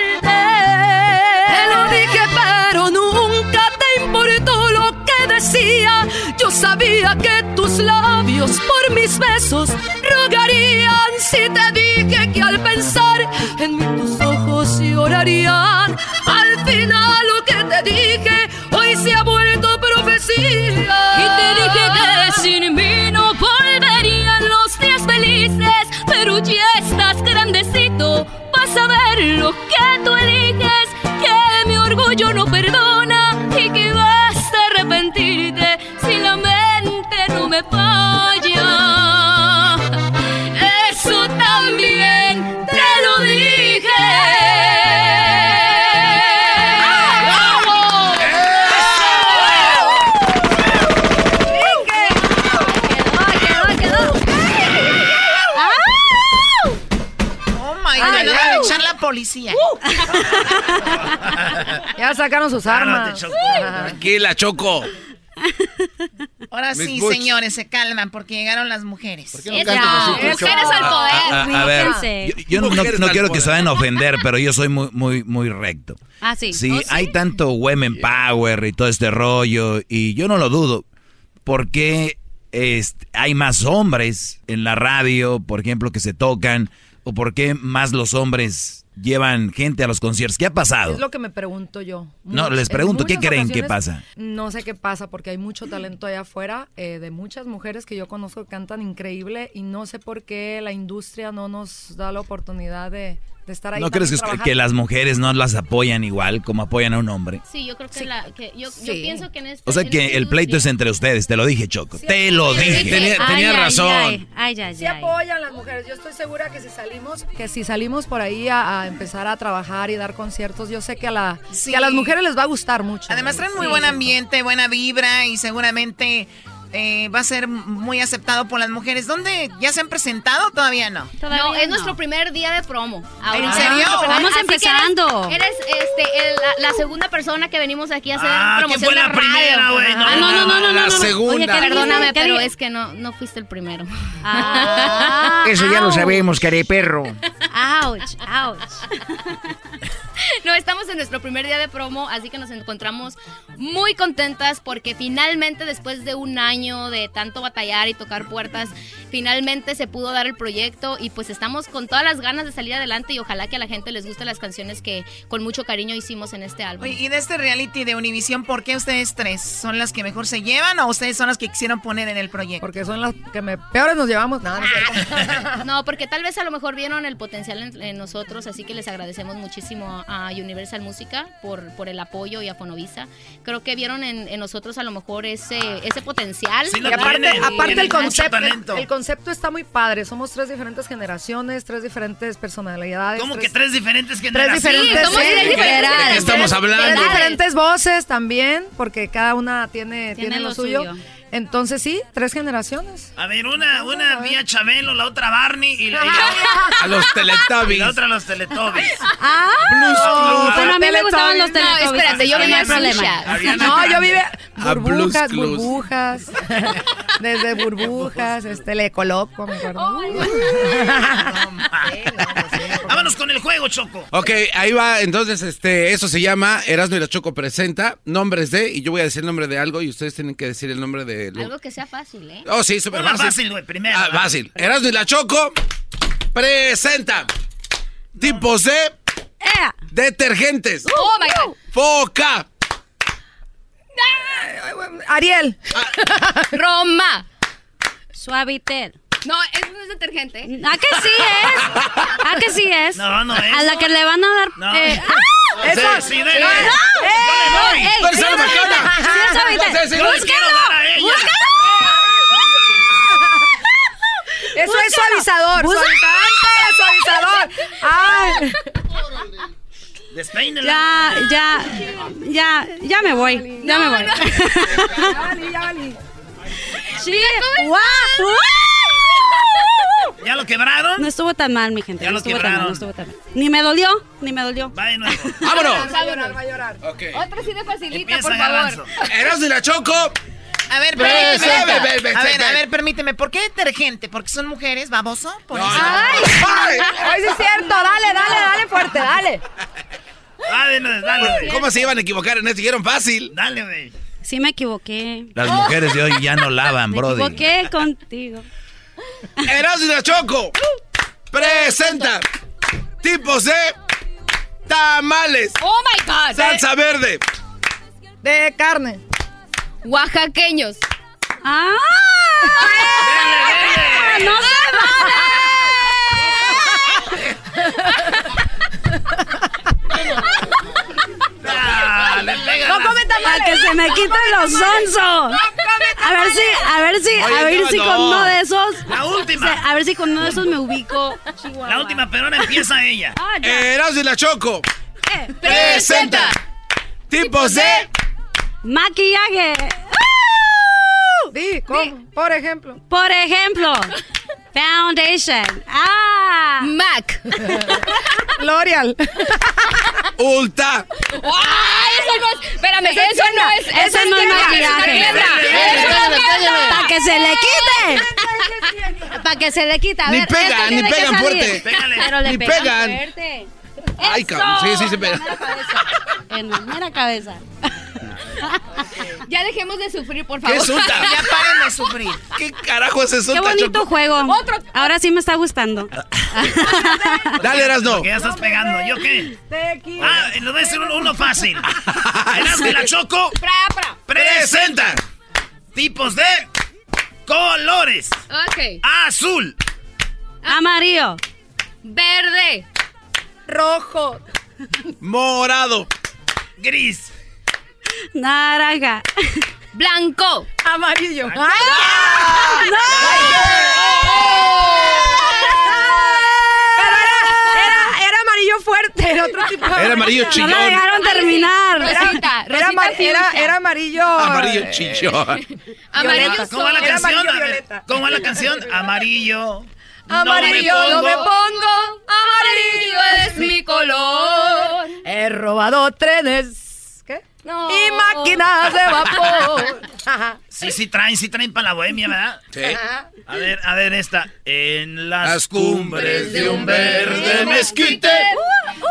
Que tus labios por mis besos rogarían. Si te dije que al pensar en mí tus ojos llorarían. Al final lo que te dije hoy se ha vuelto profecía. Y te dije que sin mí no volverían los días felices. Pero ya estás grandecito, vas a ver lo que policía. ya sacaron sus armas. Tranquila, Choco. Ahora Miss sí, Butch. señores, se calman porque llegaron las mujeres. qué no Choco? Mujeres al poder. A, a- a ver, yo, yo no, quiero que se vayan a ofender, pero yo soy muy, muy, muy recto. Ah, sí. Sí, ¿Oh, hay tanto women power y todo este rollo, y yo no lo dudo. ¿Por qué este, hay más hombres en la radio, por ejemplo, que se tocan? ¿O por qué más los hombres llevan gente a los conciertos? ¿Qué ha pasado? Es lo que me pregunto yo. No, les pregunto, ¿qué creen que pasa? No sé qué pasa, porque hay mucho talento allá afuera eh, de muchas mujeres que yo conozco que cantan increíble y no sé por qué la industria no nos da la oportunidad de, de estar ahí. ¿No crees que, que las mujeres no las apoyan igual como apoyan a un hombre? Sí, yo creo que, la, que yo, yo Sí. pienso que en este O sea en que esta el pleito es entre ustedes, te lo dije, Choco. Te lo dije. Tenía- Ay, ay, razón. Ay, ay, ay, Sí ay. apoyan las mujeres. Yo estoy segura que si salimos, que si salimos por ahí a, a empezar a trabajar y dar conciertos, yo sé que a, la, Sí. que a las mujeres les va a gustar mucho. Además traen muy Sí. buen ambiente, buena vibra y seguramente eh, va a ser muy aceptado por las mujeres. ¿Dónde? ¿Ya se han presentado o todavía no? Todavía no, es no. nuestro primer día de promo. ¿En serio? Vamos Así empezando. Eres, eres, este, el- la, la segunda persona que venimos aquí a hacer Ah, promoción fue de la radio. primera, güey, no, Ah, no, no, no, no, La no, no. segunda. Oye, perdóname, ¿Qué pero es que no, no fuiste el primero. Ah, Eso ya lo sabemos, perro. Ouch, ouch. No, estamos en nuestro primer día de promo, así que nos encontramos muy contentas porque finalmente después de un año de tanto batallar y tocar puertas, finalmente se pudo dar el proyecto y pues estamos con todas las ganas de salir adelante y ojalá que a la gente les guste las canciones que con mucho cariño hicimos en este álbum. Y de este reality de Univision, ¿por qué ustedes tres? ¿Son las que mejor se llevan o ustedes son las que quisieron poner en el proyecto? Porque son las que me, peores nos llevamos. No, no. No, porque tal vez a lo mejor vieron el potencial en, en nosotros, así que les agradecemos muchísimo a Universal Música por, por el apoyo y a Fonovisa. Creo que vieron en, en nosotros a lo mejor ese, ese potencial. Sí, Y lo aparte, tiene, aparte tiene el concepto, talento. el concepto está muy padre. Somos tres diferentes generaciones, tres diferentes personalidades. ¿Cómo que tres diferentes Tres generaciones? diferentes, somos tres sí, diferentes literal. ¿De qué estamos hablando? Tres diferentes voces también, porque cada una tiene, Tiene tiene, lo, lo suyo. suyo. Entonces sí, tres generaciones. A ver, una, una vía Chabelo, la otra Barney y la, y A los y Teletubbies. la otra los Teletubbies. Ah, Oh, pero a mí me gustaban los No, teletubbies. espérate, yo No venía hay a problema. escuchar. No, yo vive A Blues burbujas, burbujas. Desde burbujas, este le coloco, me acuerdo. Vámonos con el juego, Choco. Ok, ahí va. Entonces, este, eso se llama Erasmo y la Choco presenta nombres de, y yo voy a decir el nombre de algo y ustedes tienen que decir el nombre de. Lo- Algo que sea fácil, ¿eh? Oh, sí, súper fácil. fácil, güey, primero. Ah, fácil. Erasmo y la Choco presenta tipos de detergentes. Oh my god. Foca. Ariel, Roma. Suavitel. No, eso no es detergente. ¿A que sí es? ¿A que sí es? No, no es. A la que le van a dar... No. eh, ¡ah! eso. Sí, sí, dele. Yo le ella. Eso es suavizador, suavizante, suavizador. Ay, Despeínela. Ya, ya, ya, ya me voy. Ya me voy. ya ya. Sí. ¡Guau! ¿Ya lo quebraron? No estuvo tan mal, mi gente. Ya no lo estuvo tan mal, quebraron. no estuvo tan mal. Ni me dolió, ni me dolió. Va de nuevo. ¡Vámonos! Va a llorar, va a llorar. Ok. Otra sí de facilita, Empieza, por favor. Erasmo y la Choco. A ver, Ve, permíteme. A ver, ve. a ver, permíteme. ¿Por qué detergente? ¿Porque son mujeres, baboso? ¿Por eso? Ay, ay, sí es cierto. Dale, dale, dale fuerte, dale. Dale, no, dale, güey. ¿Cómo se iban a equivocar en esto? Dijeron fácil. Dale, güey. Sí me equivoqué. Las mujeres de hoy ya no lavan, Me brody. equivoqué contigo. Erasmo y la Choco presenta tipos de tamales. Oh my god. Salsa verde. De carne. Oaxaqueños. ¡Ah! ¡No se vale! No come Para tamales. que se me quiten los sonsos. A ver si, a ver si, a ver no, si no. con uno de esos. La última. o sea, a ver si con uno de esos me ubico. Chihuahua. La última, pero ahora empieza ella. Ah, y la Choco Eh, presenta tipos de Maquillaje. Di, ¿cómo? Por ejemplo. Por ejemplo, foundation. Ah. Mac. L'Oreal. Ulta. ¡Ah! Eso no es. Espérame, eso no es. Eso no es maquillaje. Para que se le quite. Para que se le quite. A Ni ver, pegan, ni tiene que pegan salir. fuerte. Pero le Ni pegan pegan. fuerte. Ay, cabrón. Sí, sí se pega. En la mera cabeza. Ya dejemos de sufrir, por favor. ¿Qué? Ya paren de sufrir. ¿Qué carajo es eso? Qué bonito juego. Ahora sí me está gustando. Dale, Erasno. Porque ya estás pegando. ¿Yo qué? Ah, les voy a decir uno, fácil. Erasmo y la Choco presenta tipos de colores. Ok. Azul. Amarillo. Verde. Rojo. Morado. Gris. Naranja. Blanco. Amarillo. Pero era, era, era amarillo fuerte, el otro tipo. de Era amarillo No chillón. la dejaron terminar. Rosita, Era, Rosita ama- era, fuchsia. era amarillo. Amarillo eh, chillón. Amarillo. ¿Cómo va la Era canción? amarillo A ver, violeta. ¿Cómo va la canción? Amarillo. Amarillo, no me no me pongo. Amarillo es mi color. He robado trenes. No. Y máquinas de vapor. Sí, sí traen, sí traen para la bohemia, ¿verdad? Sí. A ver, a ver esta. En las, Las cumbres de un verde mezquite.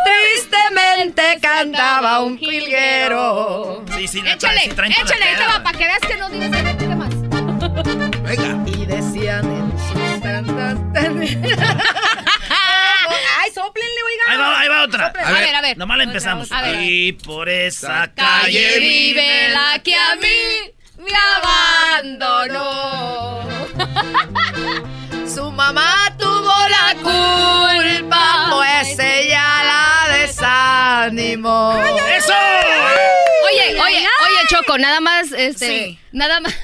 Tristemente cantaba un jilguero. Sí, sí, la traen, Échale, sí traen échale, ahí te va, para que veas que no dices que no más. Venga. Y decían en sus tantas. Ahí va, ahí va otra. A ver, a ver. Nomás la empezamos. A ver, a ver. Y por esa Calle calle vive la que a mí me abandonó. Su mamá tuvo la culpa, pues ella la desanimó. ¡Eso! Oye, oye, oye, Choco, nada más, este, Sí. nada más.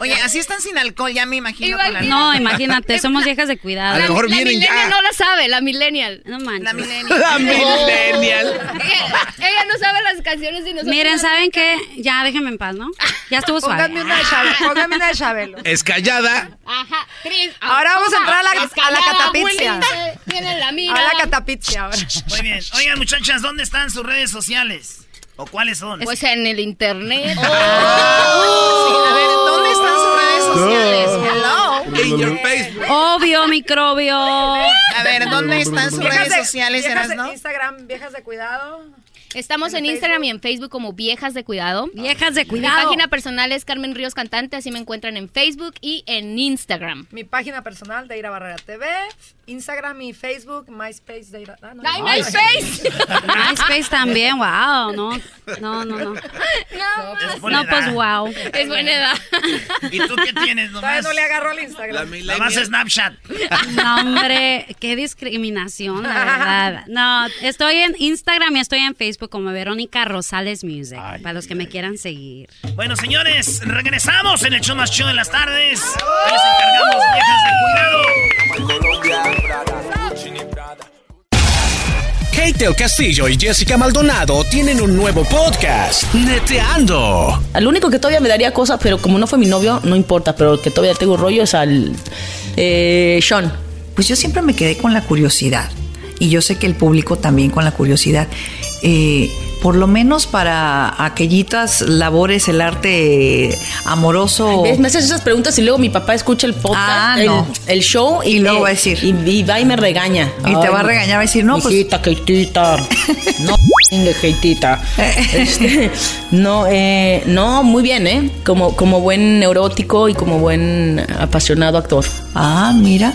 Oye, así están sin alcohol, ya me imagino. con la- No, imagínate, somos viejas de cuidado. A lo mejor la vienen millennial ya. no la sabe, la millennial. No manches. La millennial. La millennial. Ella, ella no sabe las canciones de nosotros. Miren, ¿saben qué? Ya déjenme en paz, ¿no? Ya estuvo suave. Pónganme una de Chabelo. Pónganme una de Chabelo. Escallada. Ajá. Tris- Ahora vamos a entrar a la- a la Escalada, catapixia. abuelita, Tiene la mira. Ahora catapizia ahora. Muy bien. Oigan, muchachas, ¿dónde están sus redes sociales? ¿O cuáles son? Pues en el internet. Sí, a ver, ¿dónde están sus redes sociales? Hello. In your Facebook. Obvio, microbio. A ver, ¿dónde están sus redes de- sociales, viejas de Erasno? Instagram, viejas de cuidado. Estamos en Instagram y en Facebook como Viejas de Cuidado. Viejas de Mi cuidado. página personal es Carmen Ríos Cantante, así me encuentran en Facebook y en Instagram. Mi página personal, Deira Barrera TV. Instagram y Facebook, MySpace, Deira. Ah, no, ¡Ay, no. MySpace! MySpace también, wow, no, no, no, no. Es buena No, pues edad. wow. Es buena edad. ¿Y tú qué tienes Todavía nomás? no le agarró al Instagram. Nomás Snapchat. No, hombre, qué discriminación, la verdad. No, estoy en Instagram y estoy en Facebook como Verónica Rosales Music, para los que me quieran seguir. Bueno, señores, regresamos en el show más chido de las tardes. Ahí les encargamos, viejas de cuidado. Kate del Castillo y Jessica Maldonado tienen un nuevo podcast, Neteando. Al único que todavía me daría cosas, pero como no fue mi novio, no importa, pero el que todavía tengo rollo es al eh, Sean. Pues yo siempre me quedé con la curiosidad. Y yo sé que el público también con la curiosidad. Eh, por lo menos para aquellitas labores, el arte amoroso. Me haces esas preguntas y luego mi papá escucha el podcast, Ah, el, no. el show y, Y luego va a decir. Y, y va y me regaña. Y te va a regañar, va a decir, no, pues- Keitita. No, Keitita. Este, no, eh, no, muy bien, ¿eh? Como, como buen neurótico y como buen apasionado actor. Ah, mira.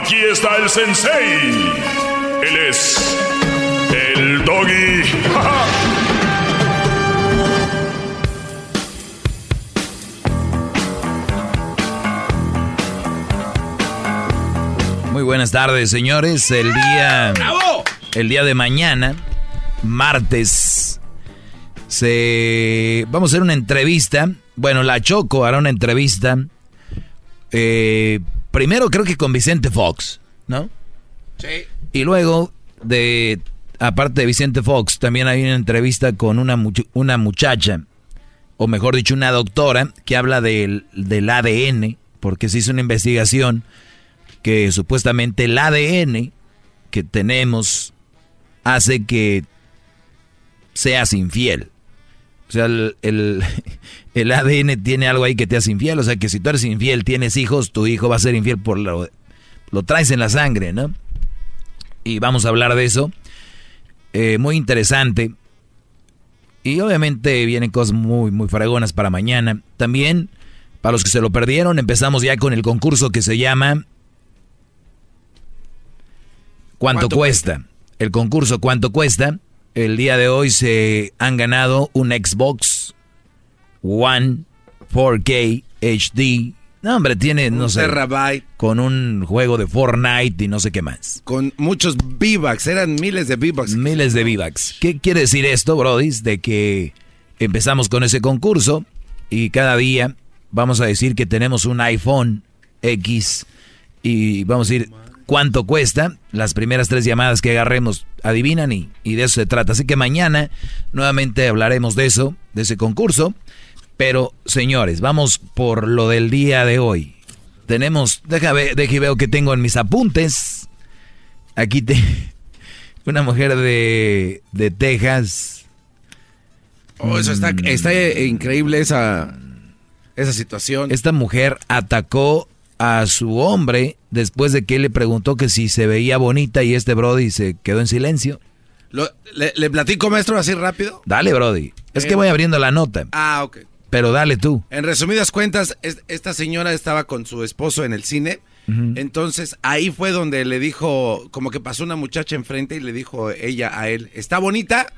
Aquí está el sensei. Él es el doggy. Muy buenas tardes, señores. El día. El día de mañana, martes, se. Vamos a hacer una entrevista. Bueno, la Choco hará una entrevista. Eh, primero creo que con Vicente Fox, ¿no? Sí. Y luego, de. Aparte de Vicente Fox, también hay una entrevista con una, una muchacha, o mejor dicho, una doctora, que habla del, del ADN, porque se hizo una investigación que supuestamente el ADN que tenemos hace que seas infiel. O sea, el, el, ADN tiene algo ahí que te hace infiel. O sea, que si tú eres infiel, tienes hijos, tu hijo va a ser infiel por lo, lo traes en la sangre, ¿no? Y vamos a hablar de eso. Eh, muy interesante. Y obviamente vienen cosas muy, muy fregonas para mañana. También, para los que se lo perdieron, empezamos ya con el concurso que se llama ¿Cuánto, cuesta? El concurso ¿Cuánto cuesta? El día de hoy se han ganado un Xbox One 4K HD. No, hombre, tiene, no sé, con un juego de Fortnite y no sé qué más. Con muchos V-Bucks, eran miles de V-Bucks. Miles de V-Bucks. ¿Qué quiere decir esto, Brody? De que empezamos con ese concurso y cada día vamos a decir que tenemos un iPhone X y vamos a ir cuánto cuesta. Las primeras tres llamadas que agarremos adivinan y, de eso se trata. Así que mañana nuevamente hablaremos de eso, de ese concurso. Pero señores, vamos por lo del día de hoy. Tenemos, déjame, déjame veo que tengo en mis apuntes. Aquí te, una mujer de, de Texas. Oh, eso está, está increíble esa, esa situación. Esta mujer atacó a su hombre después de que él le preguntó que si se veía bonita y este Brody se quedó en silencio. le, platico, maestro, así rápido? Dale, Brody. Es que voy abriendo la nota. Ah, ok. Pero dale tú. En resumidas cuentas, esta señora estaba con su esposo en el cine. Entonces ahí fue donde le dijo, como que pasó una muchacha enfrente y le dijo ella a él, ¿está bonita?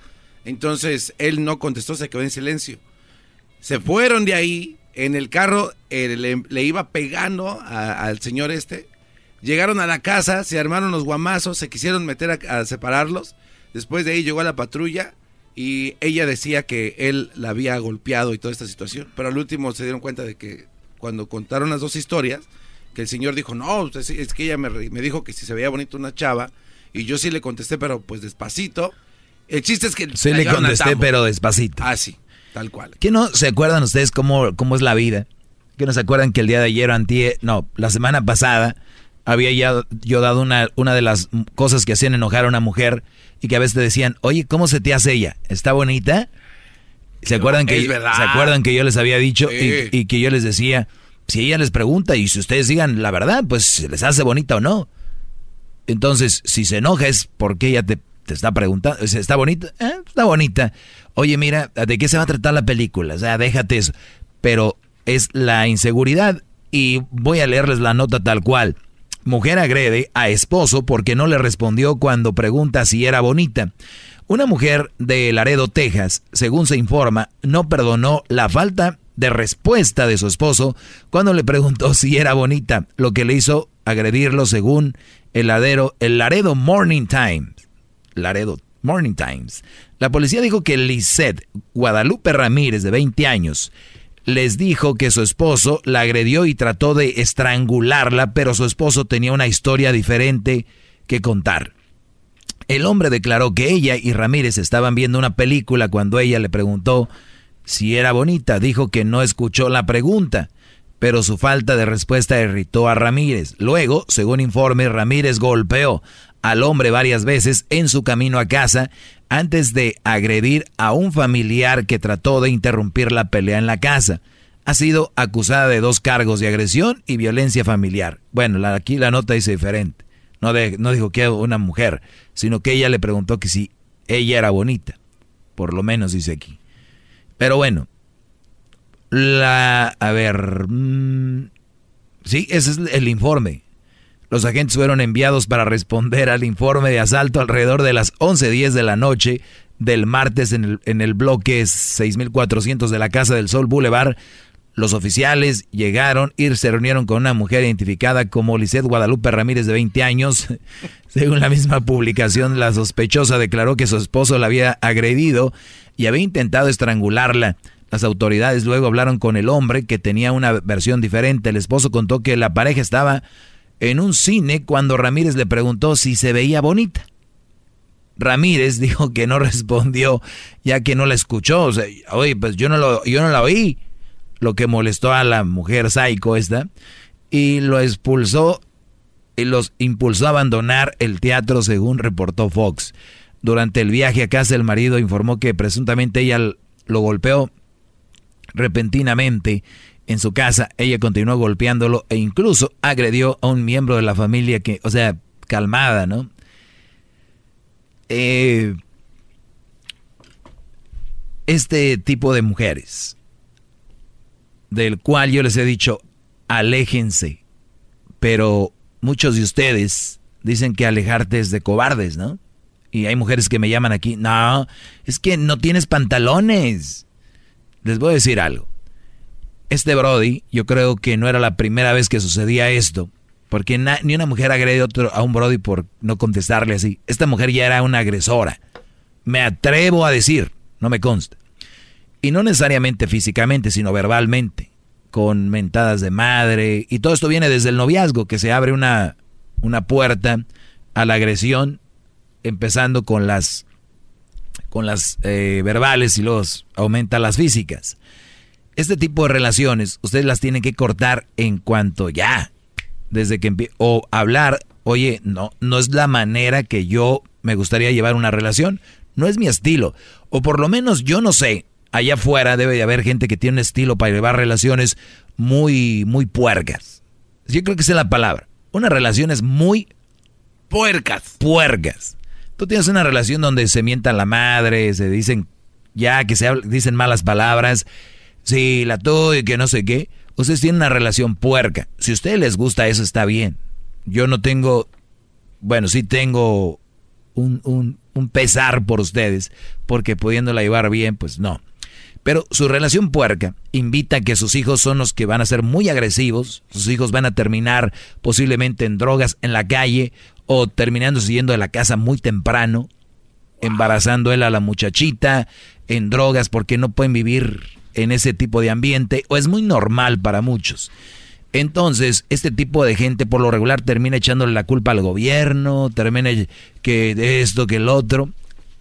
Entonces él no contestó, se quedó en silencio. Se fueron de ahí en el carro eh, le, iba pegando al señor este. Llegaron a la casa, se armaron los guamazos, se quisieron meter a, separarlos. Después de ahí llegó a la patrulla y ella decía que él la había golpeado y toda esta situación. Pero al último se dieron cuenta de que cuando contaron las dos historias, que el señor dijo, no, es que ella me, me dijo que si se veía bonito una chava. Y yo sí le contesté, pero pues despacito. El chiste es que... Sí le contesté, pero despacito. Ah, sí. Tal cual. ¿Qué no se acuerdan ustedes cómo, cómo es la vida? ¿Qué no se acuerdan que el día de ayer, antier, no, la semana pasada, había ya yo dado una, una de las cosas que hacían enojar a una mujer y que a veces te decían, oye, ¿cómo se te hace ella? ¿Está bonita? ¿Se acuerdan, que, ¿se acuerdan que yo les había dicho y, y, que yo les decía, si ella les pregunta y si ustedes digan la verdad, pues se les hace bonita o no? Entonces, si se enoja es porque ella te, te está preguntando, ¿está bonita? Eh, está bonita. Oye, mira, ¿de qué se va a tratar la película? O sea, déjate eso. Pero es la inseguridad y voy a leerles la nota tal cual. Mujer agrede a esposo porque no le respondió cuando pregunta si era bonita. Una mujer de Laredo, Texas, según se informa, no perdonó la falta de respuesta de su esposo cuando le preguntó si era bonita, lo que le hizo agredirlo según el, el Laredo Morning Times. Laredo Morning Times. La policía dijo que Lisette Guadalupe Ramírez, de 20 años, les dijo que su esposo la agredió y trató de estrangularla, pero su esposo tenía una historia diferente que contar. El hombre declaró que ella y Ramírez estaban viendo una película cuando ella le preguntó si era bonita. Dijo que no escuchó la pregunta, pero su falta de respuesta irritó a Ramírez. Luego, según informe, Ramírez golpeó al hombre varias veces en su camino a casa antes de agredir a un familiar que trató de interrumpir la pelea en la casa. Ha sido acusada de dos cargos de agresión y violencia familiar. Bueno, aquí la nota dice diferente. No, no dijo que una mujer, sino que ella le preguntó que si ella era bonita. Por lo menos dice aquí. Pero bueno, la... A ver... Mm, sí, ese es el informe. Los agentes fueron enviados para responder al informe de asalto alrededor de las 11.10 de la noche del martes en el, en el bloque 6400 de la Casa del Sol Boulevard. Los oficiales llegaron y se reunieron con una mujer identificada como Lisette Guadalupe Ramírez de 20 años. Según la misma publicación, la sospechosa declaró que su esposo la había agredido y había intentado estrangularla. Las autoridades luego hablaron con el hombre que tenía una versión diferente. El esposo contó que la pareja estaba en un cine cuando Ramírez le preguntó si se veía bonita. Ramírez dijo que no respondió ya que no la escuchó. O sea, oye, pues yo no, lo, yo no la oí. Lo que molestó a la mujer psycho esta. Y lo expulsó y los impulsó a abandonar el teatro según reportó Fox. Durante el viaje a casa el marido informó que presuntamente ella lo golpeó repentinamente en su casa. Ella continuó golpeándolo e incluso agredió a un miembro de la familia que, o sea, calmada, ¿no? Eh, este tipo de mujeres, del cual yo les he dicho, aléjense, pero muchos de ustedes dicen que alejarte es de cobardes, ¿no? Y hay mujeres que me llaman aquí, no, es que no tienes pantalones. Les voy a decir algo. Este Brody, yo creo que no era la primera vez que sucedía esto. Porque ni una mujer agrede a un Brody por no contestarle así. Esta mujer ya era una agresora. Me atrevo a decir, no me consta. Y no necesariamente físicamente, sino verbalmente. Con mentadas de madre. Y todo esto viene desde el noviazgo, que se abre una, una puerta a la agresión, empezando con las, con las eh, verbales y luego aumenta las físicas. Este tipo de relaciones, ustedes las tienen que cortar en cuanto ya desde que o hablar, oye, no, no es la manera que yo me gustaría llevar una relación, no es mi estilo, o por lo menos yo no sé, allá afuera debe de haber gente que tiene un estilo para llevar relaciones muy, muy puercas. Yo creo que esa es la palabra. Una relación es muy puercas. Puercas. Tú tienes una relación donde se mientan la madre, se dicen ya que se dicen malas palabras, sí, la y que no sé qué ustedes tienen una relación puerca. Si a ustedes les gusta eso, está bien. Yo no tengo, bueno, sí tengo un, un, pesar por ustedes, porque pudiéndola llevar bien, pues no. Pero su relación puerca invita a que sus hijos son los que van a ser muy agresivos, sus hijos van a terminar posiblemente en drogas en la calle o terminando siguiendo de la casa muy temprano, embarazando él a la muchachita, en drogas porque no pueden vivir en ese tipo de ambiente o es muy normal para muchos. Entonces, este tipo de gente por lo regular termina echándole la culpa al gobierno, termina que esto, que el otro.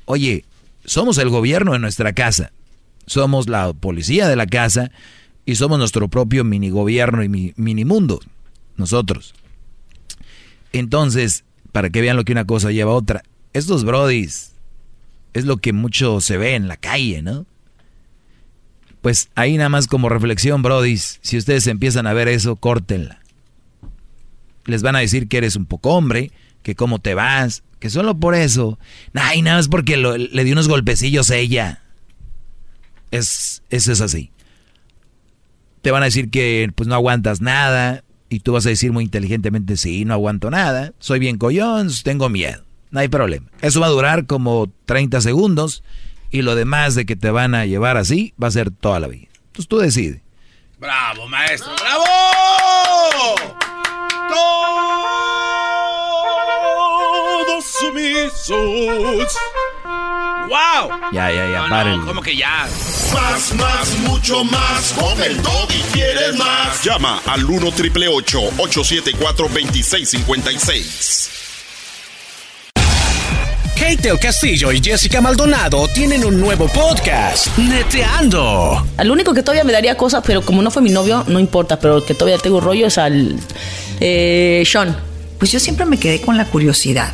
Oye, somos el gobierno de nuestra casa, somos la policía de la casa y somos nuestro propio mini gobierno y mini mundo, nosotros. Entonces, para que vean lo que una cosa lleva a otra, estos brodis es lo que mucho se ve en la calle, ¿no? Pues ahí nada más como reflexión, Brody, si ustedes empiezan a ver eso, córtenla. Les van a decir que eres un poco hombre, que cómo te vas, que solo por eso. Ay, nada más porque le dio unos golpecillos a ella. Es, eso es así. Te van a decir que pues no aguantas nada y tú vas a decir muy inteligentemente, sí, no aguanto nada, soy bien collón, tengo miedo. No hay problema. Eso va a durar como 30 segundos y lo demás de que te van a llevar así va a ser toda la vida. Entonces tú decides. Bravo, maestro, bravo. Todos sumisos. ¡Wow! Ya, ya, ya, paren. ¿Cómo que ya? Más, más, mucho más. Con el y quieres más. Llama al 1 triple 874 2656. Kate el Castillo y Jessica Maldonado tienen un nuevo podcast, Neteando. Al único que todavía me daría cosas, pero como no fue mi novio, no importa, pero el que todavía tengo rollo es al eh, Sean. Pues yo siempre me quedé con la curiosidad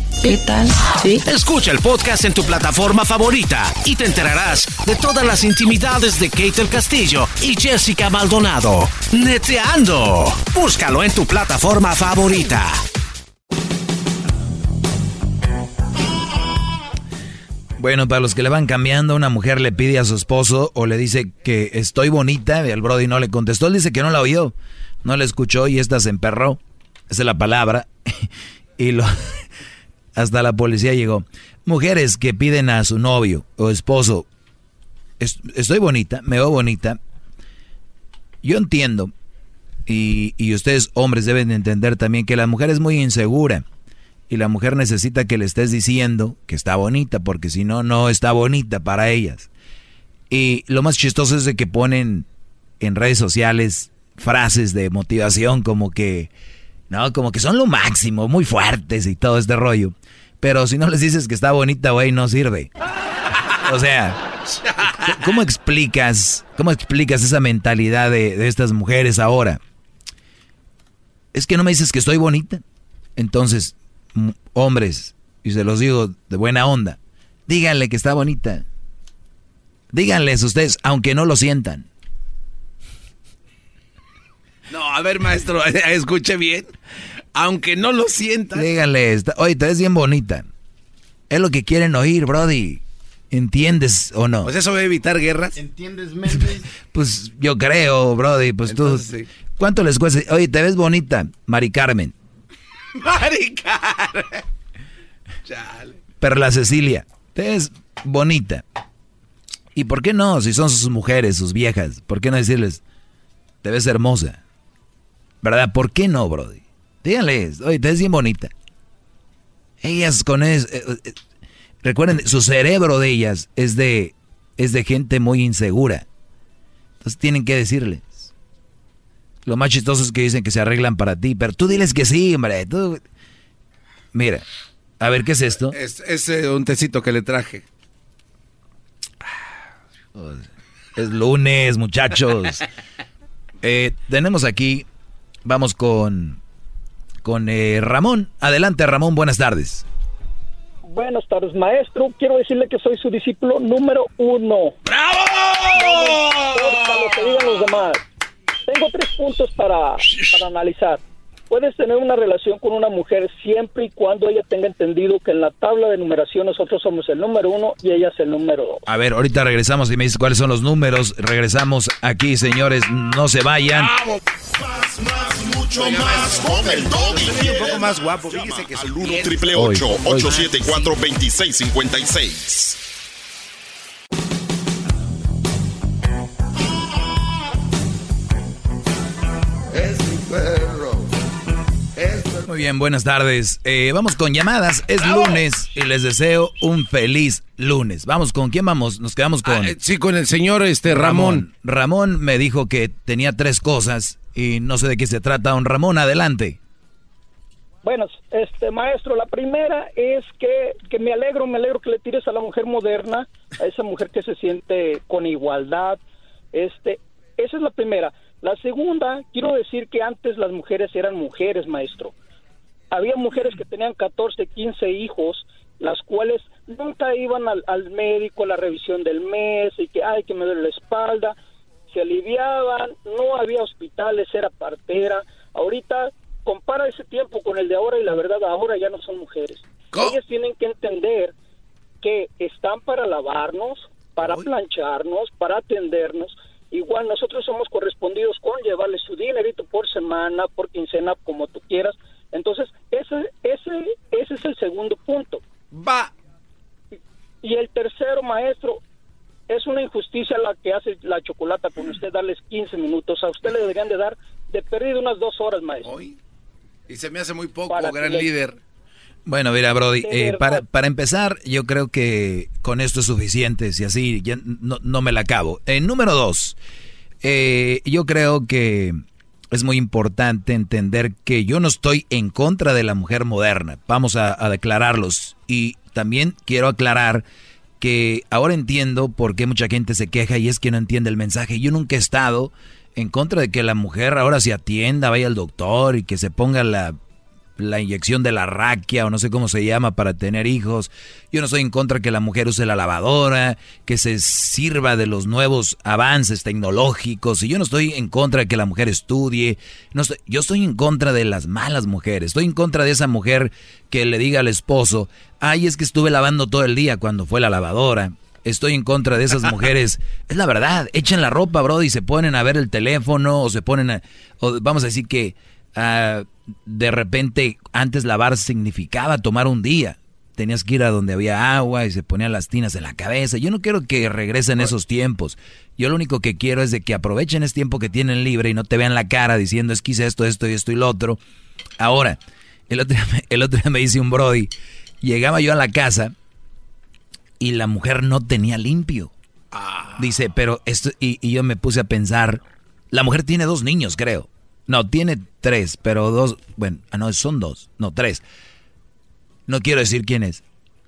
¿Qué tal? Sí. Escucha el podcast en tu plataforma favorita y te enterarás de todas las intimidades de Kate el Castillo y Jessica Maldonado. Neteando. Búscalo en tu plataforma favorita. Bueno, para los que le van cambiando, una mujer le pide a su esposo o le dice que estoy bonita, y el Brody no le contestó, él dice que no la oyó, no la escuchó y esta se emperró, esa es la palabra, y lo, hasta la policía llegó. Mujeres que piden a su novio o esposo, estoy bonita, me veo bonita, yo entiendo, y, y ustedes hombres deben entender también que la mujer es muy insegura y la mujer necesita que le estés diciendo que está bonita, porque si no, no está bonita para ellas. Y lo más chistoso es de que ponen en redes sociales frases de motivación como que, no, como que son lo máximo, muy fuertes y todo este rollo. Pero si no les dices que está bonita, güey, no sirve. O sea, ¿cómo explicas, cómo explicas esa mentalidad de, de estas mujeres ahora? Es que no me dices que estoy bonita. Entonces, hombres, y se los digo de buena onda, díganle que está bonita. Díganles ustedes, aunque no lo sientan. No, a ver, maestro, escuche bien. Aunque no lo sientan. Díganle, oye, te ves bien bonita. Es lo que quieren oír, Brody. ¿Entiendes o no? Pues eso va a evitar guerras. ¿Entiendes, Méndez? pues yo creo, Brody. Pues tú. ¿Cuánto les cuesta? Oye, te ves bonita, Mari Carmen. Maricar. Perla Cecilia, te es bonita. ¿Y por qué no? Si son sus mujeres, sus viejas, ¿por qué no decirles, te ves hermosa? ¿Verdad? ¿Por qué no, Brody? Díganles, oye, te ves bien bonita. Ellas con eso... Eh, eh, recuerden, su cerebro de ellas es de, es de gente muy insegura. Entonces tienen que decirle, lo más chistoso es que dicen que se arreglan para ti, pero tú diles que sí, hombre. Mira, a ver, ¿qué es esto? Es, eh, un tecito que le traje. Es lunes, muchachos. Eh, tenemos aquí, vamos con, con eh, Ramón. Adelante, Ramón, buenas tardes. Buenas tardes, maestro. Quiero decirle que soy su discípulo número uno. ¡Bravo! No lo que digan los demás tengo tres puntos para, para analizar. Puedes tener una relación con una mujer siempre y cuando ella tenga entendido que en la tabla de numeración nosotros somos el número uno y ella es el número dos. A ver, ahorita regresamos y me dices cuáles son los números. Regresamos aquí, señores, no se vayan. Más, más, mucho más. Con el Doggy. un poco más guapo. Fíjese que al 1 triple 874 2656. Muy bien, buenas tardes. Eh, vamos con llamadas. Es lunes y les deseo un feliz lunes. Vamos, ¿con quién vamos? Nos quedamos con... Ah, eh, sí, con el señor este Ramón. Ramón. me dijo que tenía tres cosas y no sé de qué se trata. Don Ramón, adelante. Bueno, este maestro, la primera es que, que me alegro, me alegro que le tires a la mujer moderna, a esa mujer que se siente con igualdad. Este, esa es la primera. La segunda, quiero decir que antes las mujeres eran mujeres, maestro había mujeres que tenían 14, 15 hijos, las cuales nunca iban al, médico a la revisión del mes y que, ay, que me duele la espalda, se aliviaban, no había hospitales, era partera. Ahorita compara ese tiempo con el de ahora y la verdad ahora ya no son mujeres. Ellas tienen que entender que están para lavarnos, para plancharnos, para atendernos. Igual nosotros somos correspondidos con llevarles su dinerito por semana, por quincena, como tú quieras, entonces, ese, ese, ese es el segundo punto. Va. Y el tercero, maestro, es una injusticia la que hace la chocolata con usted darles 15 minutos. A usted le deberían de dar de perdido unas dos horas, maestro. Y se me hace muy poco, gran líder. Bueno, mira, Brody, eh, para, para empezar, yo creo que con esto es suficiente, si así ya no, no me la acabo. En número dos, eh, yo creo que es muy importante entender que yo no estoy en contra de la mujer moderna. Vamos a, declararlos. Y también quiero aclarar que ahora entiendo por qué mucha gente se queja y es que no entiende el mensaje. Yo nunca he estado en contra de que la mujer ahora se atienda, vaya al doctor y que se ponga la, la inyección de la raquia o no sé cómo se llama para tener hijos. Yo no estoy en contra que la mujer use la lavadora, que se sirva de los nuevos avances tecnológicos. Y yo no estoy en contra de que la mujer estudie. No estoy, yo estoy en contra de las malas mujeres. Estoy en contra de esa mujer que le diga al esposo, ay, es que estuve lavando todo el día cuando fue la lavadora estoy en contra de esas mujeres. es la verdad, echen la ropa, bro, y se ponen a ver el teléfono o se ponen a... O vamos a decir que ah, de repente antes lavar significaba tomar un día. Tenías que ir a donde había agua y se ponían las tinas en la cabeza. Yo no quiero que regresen esos tiempos. Yo lo único que quiero es de que aprovechen ese tiempo que tienen libre y no te vean la cara diciendo es que hice esto, esto y esto y lo otro. Ahora, el otro, el otro día me dice un Brody, llegaba yo a la casa y la mujer no tenía limpio. Ah. Dice, pero esto, y, yo me puse a pensar, la mujer tiene dos niños, creo. No, tiene tres, pero dos, bueno, ah, no, son dos, no, tres. No quiero decir quién es,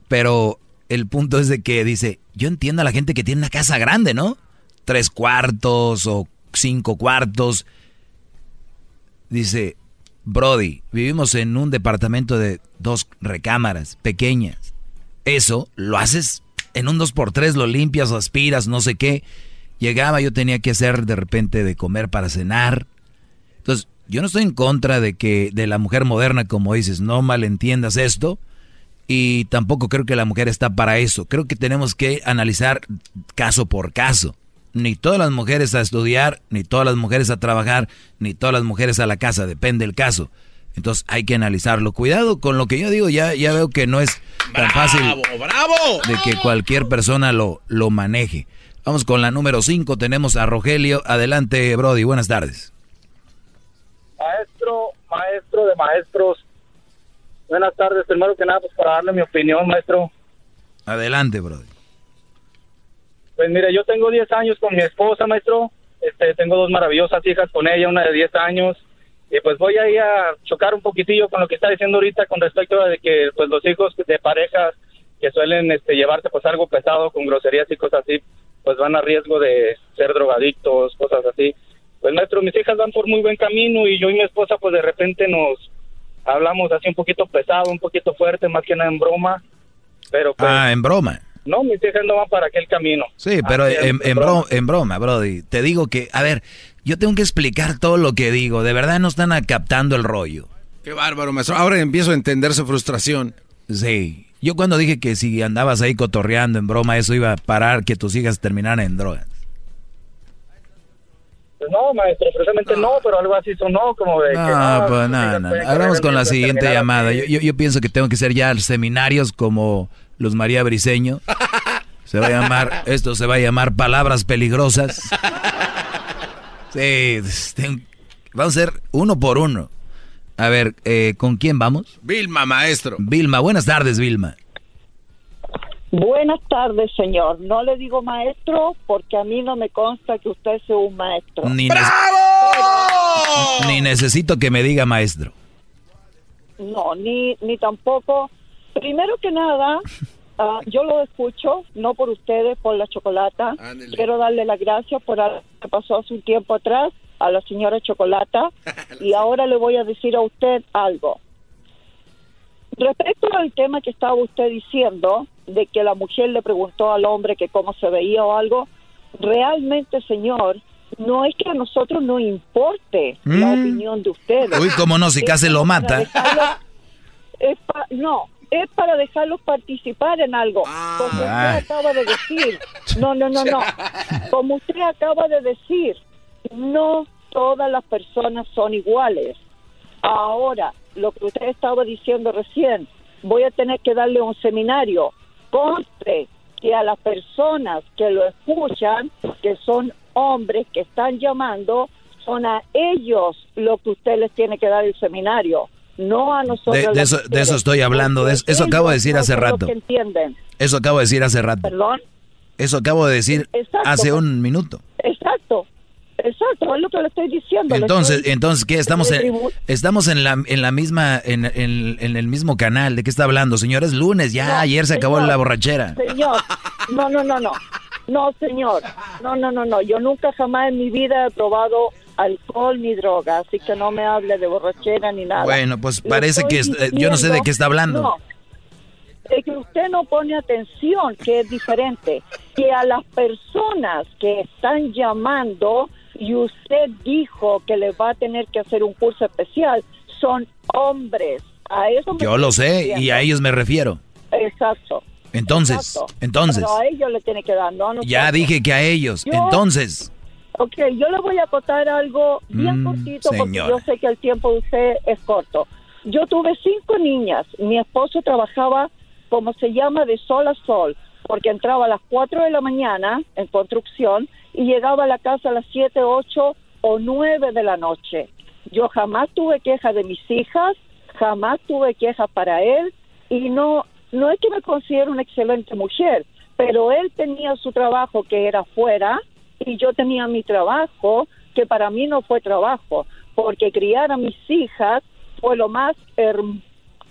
pero el punto es de que dice, yo entiendo a la gente que tiene una casa grande, ¿no? Tres cuartos o cinco cuartos. Dice, Brody, vivimos en un departamento de dos recámaras pequeñas. Eso lo haces en un 2x3 lo limpias, lo aspiras, no sé qué. Llegaba, yo tenía que hacer de repente de comer para cenar. Entonces, yo no estoy en contra de que de la mujer moderna, como dices, no malentiendas esto. Y tampoco creo que la mujer está para eso. Creo que tenemos que analizar caso por caso. Ni todas las mujeres a estudiar, ni todas las mujeres a trabajar, ni todas las mujeres a la casa, depende del caso. Entonces hay que analizarlo. Cuidado con lo que yo digo, ya, ya veo que no es tan fácil de que cualquier persona lo, lo maneje. Vamos con la número 5, tenemos a Rogelio. Adelante, Brody, buenas tardes. Maestro, maestro de maestros. Buenas tardes, primero que nada, pues para darle mi opinión, maestro. Adelante, Brody. Pues mire, yo tengo 10 años con mi esposa, maestro. Este, tengo dos maravillosas hijas con ella, una de 10 años y pues voy a ir a chocar un poquitillo con lo que está diciendo ahorita con respecto a de que pues los hijos de parejas que suelen este, llevarse pues algo pesado con groserías y cosas así, pues van a riesgo de ser drogadictos, cosas así. Pues maestro, mis hijas van por muy buen camino y yo y mi esposa pues de repente nos hablamos así un poquito pesado, un poquito fuerte, más que nada en broma. Pero pues, ah, en broma. No, mis hijas no van para aquel camino. Sí, pero en, en, broma, en broma, Brody. Te digo que, a ver, yo tengo que explicar todo lo que digo. De verdad no están captando el rollo. Qué bárbaro, maestro. Ahora empiezo a entender su frustración. Sí. Yo cuando dije que si andabas ahí cotorreando en broma, eso iba a parar que tus hijas terminaran en drogas. Pues no, maestro, precisamente no, pero algo así sonó como de... No, que, pues nada, no, Ahora con la siguiente llamada. Yo, yo, pienso que tengo que ser ya seminarios como los María Briseño. Se va a llamar, esto se va a llamar Palabras Peligrosas. Sí, vamos a ser uno por uno. A ver, eh, ¿con quién vamos? Vilma, maestro. Vilma, buenas tardes, Vilma. Buenas tardes, señor. No le digo maestro porque a mí no me consta que usted sea un maestro. Ni ¡Bravo! Ni necesito que me diga maestro. No, ni, ni tampoco. Primero que nada, Ah, yo lo escucho, no por ustedes, por la chocolata. Quiero darle las gracias por lo que pasó hace un tiempo atrás a la señora Chocolata. y ahora le voy a decir a usted algo. Respecto al tema que estaba usted diciendo, de que la mujer le preguntó al hombre que cómo se veía o algo, realmente, señor, no es que a nosotros no importe la mm. opinión de ustedes. Uy, cómo no, si casi lo mata. no, es para dejarlos participar en algo. Ah. Como usted acaba de decir. No, no, no, no. Como usted acaba de decir, no todas las personas son iguales. Ahora, lo que usted estaba diciendo recién, voy a tener que darle un seminario. Conste que a las personas que lo escuchan, que son hombres que están llamando, son a ellos lo que usted les tiene que dar el seminario no a nosotros. De, eso, de eso, estoy hablando, de eso, acabo de decir hace rato. Eso acabo de decir hace rato. ¿Perdón? Eso acabo de decir hace un minuto. Exacto. Exacto, es lo que le estoy diciendo. Entonces, entonces ¿qué estamos en estamos en la en la misma en, en, el mismo canal? ¿De qué está hablando, señor? Es lunes, ya ayer se acabó la borrachera. Señor. No, no, no, no. No, señor. No, no, no, no. Yo nunca jamás en mi vida he probado alcohol ni droga, así que no me hable de borrachera ni nada. Bueno, pues parece estoy que es- yo no sé de qué está hablando. No, es que usted no pone atención, que es diferente. Que a las personas que están llamando y usted dijo que le va a tener que hacer un curso especial, son hombres. A eso me Yo lo sé y a ellos me refiero. Exacto. Entonces, exacto. entonces, Pero a ellos le tiene que dar, no a ya dije que a ellos. Yo- Entonces, Ok, yo le voy a contar algo bien Mm, cortito porque yo sé que el tiempo de usted es corto. Yo tuve cinco niñas. Mi esposo trabajaba, como se llama, de sol a sol, porque entraba a las 4 de la mañana en construcción y llegaba a la casa a las 7, 8 o 9 de la noche. Yo jamás tuve queja de mis hijas, jamás tuve queja para él y no, no es que me considero una excelente mujer, pero él tenía su trabajo que era fuera y yo tenía mi trabajo que para mí no fue trabajo, porque criar a mis hijas fue lo más herm-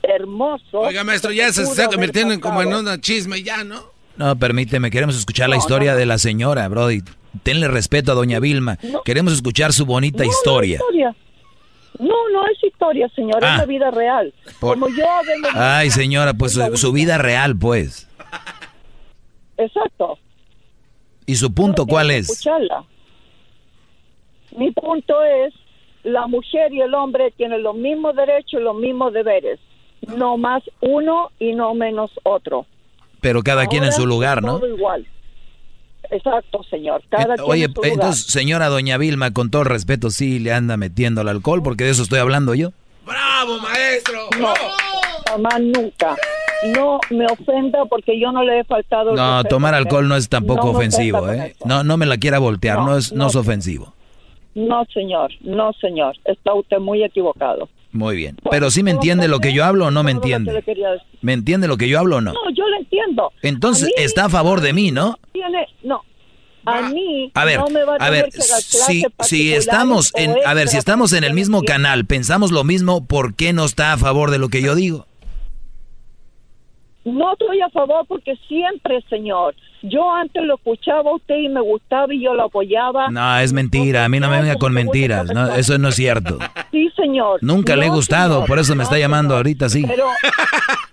hermoso. Oiga, maestro, ya se está convirtiendo en como en una chisme, ya, ¿no? no, permíteme, queremos escuchar la historia de la señora, Brody. Tenle respeto a doña Vilma. Queremos escuchar su bonita No, historia. No, historia. no, no es historia, señor, Ah. es la vida real. Por- Como yo vengo... Ay, señora, pues su, su vida real, pues. Exacto. ¿Y su punto cuál es? escucharla. Mi punto es, la mujer y el hombre tienen los mismos derechos y los mismos deberes. No más uno y no menos otro. Pero cada quien en su lugar, ¿no? Todo igual. Exacto, señor. Cada Eh, Oye, lugar. entonces, señora doña Vilma, con todo el respeto, sí le anda metiendo al alcohol, porque de eso estoy hablando yo. ¡Bravo, maestro! No, jamás nunca. No me ofenda porque yo no le he faltado. el No, respeto, tomar alcohol no es tampoco No ofensivo, ¿eh? No, no me la quiera voltear, no, No, es, no es ofensivo. No, señor. No, señor. Está usted muy equivocado. Muy bien. Pero sí me entiende lo que yo hablo o no me entiende. ¿Me entiende lo que yo hablo o no? No, yo lo entiendo. Entonces, A está a favor de mí, ¿no? tiene, no. A mí A ver, no me va a, a ver, si, si estamos en, a ver, si estamos en el mismo canal, pensamos lo mismo, ¿por qué no está a favor de lo que yo digo? No estoy a favor porque siempre, señor. Yo antes lo escuchaba a usted y me gustaba y yo lo apoyaba. No, es mentira, a mí no me venga con mentiras, no, eso no es cierto. Sí, señor. Nunca le he gustado, señor. por eso me está llamando señor. ahorita, sí. Pero,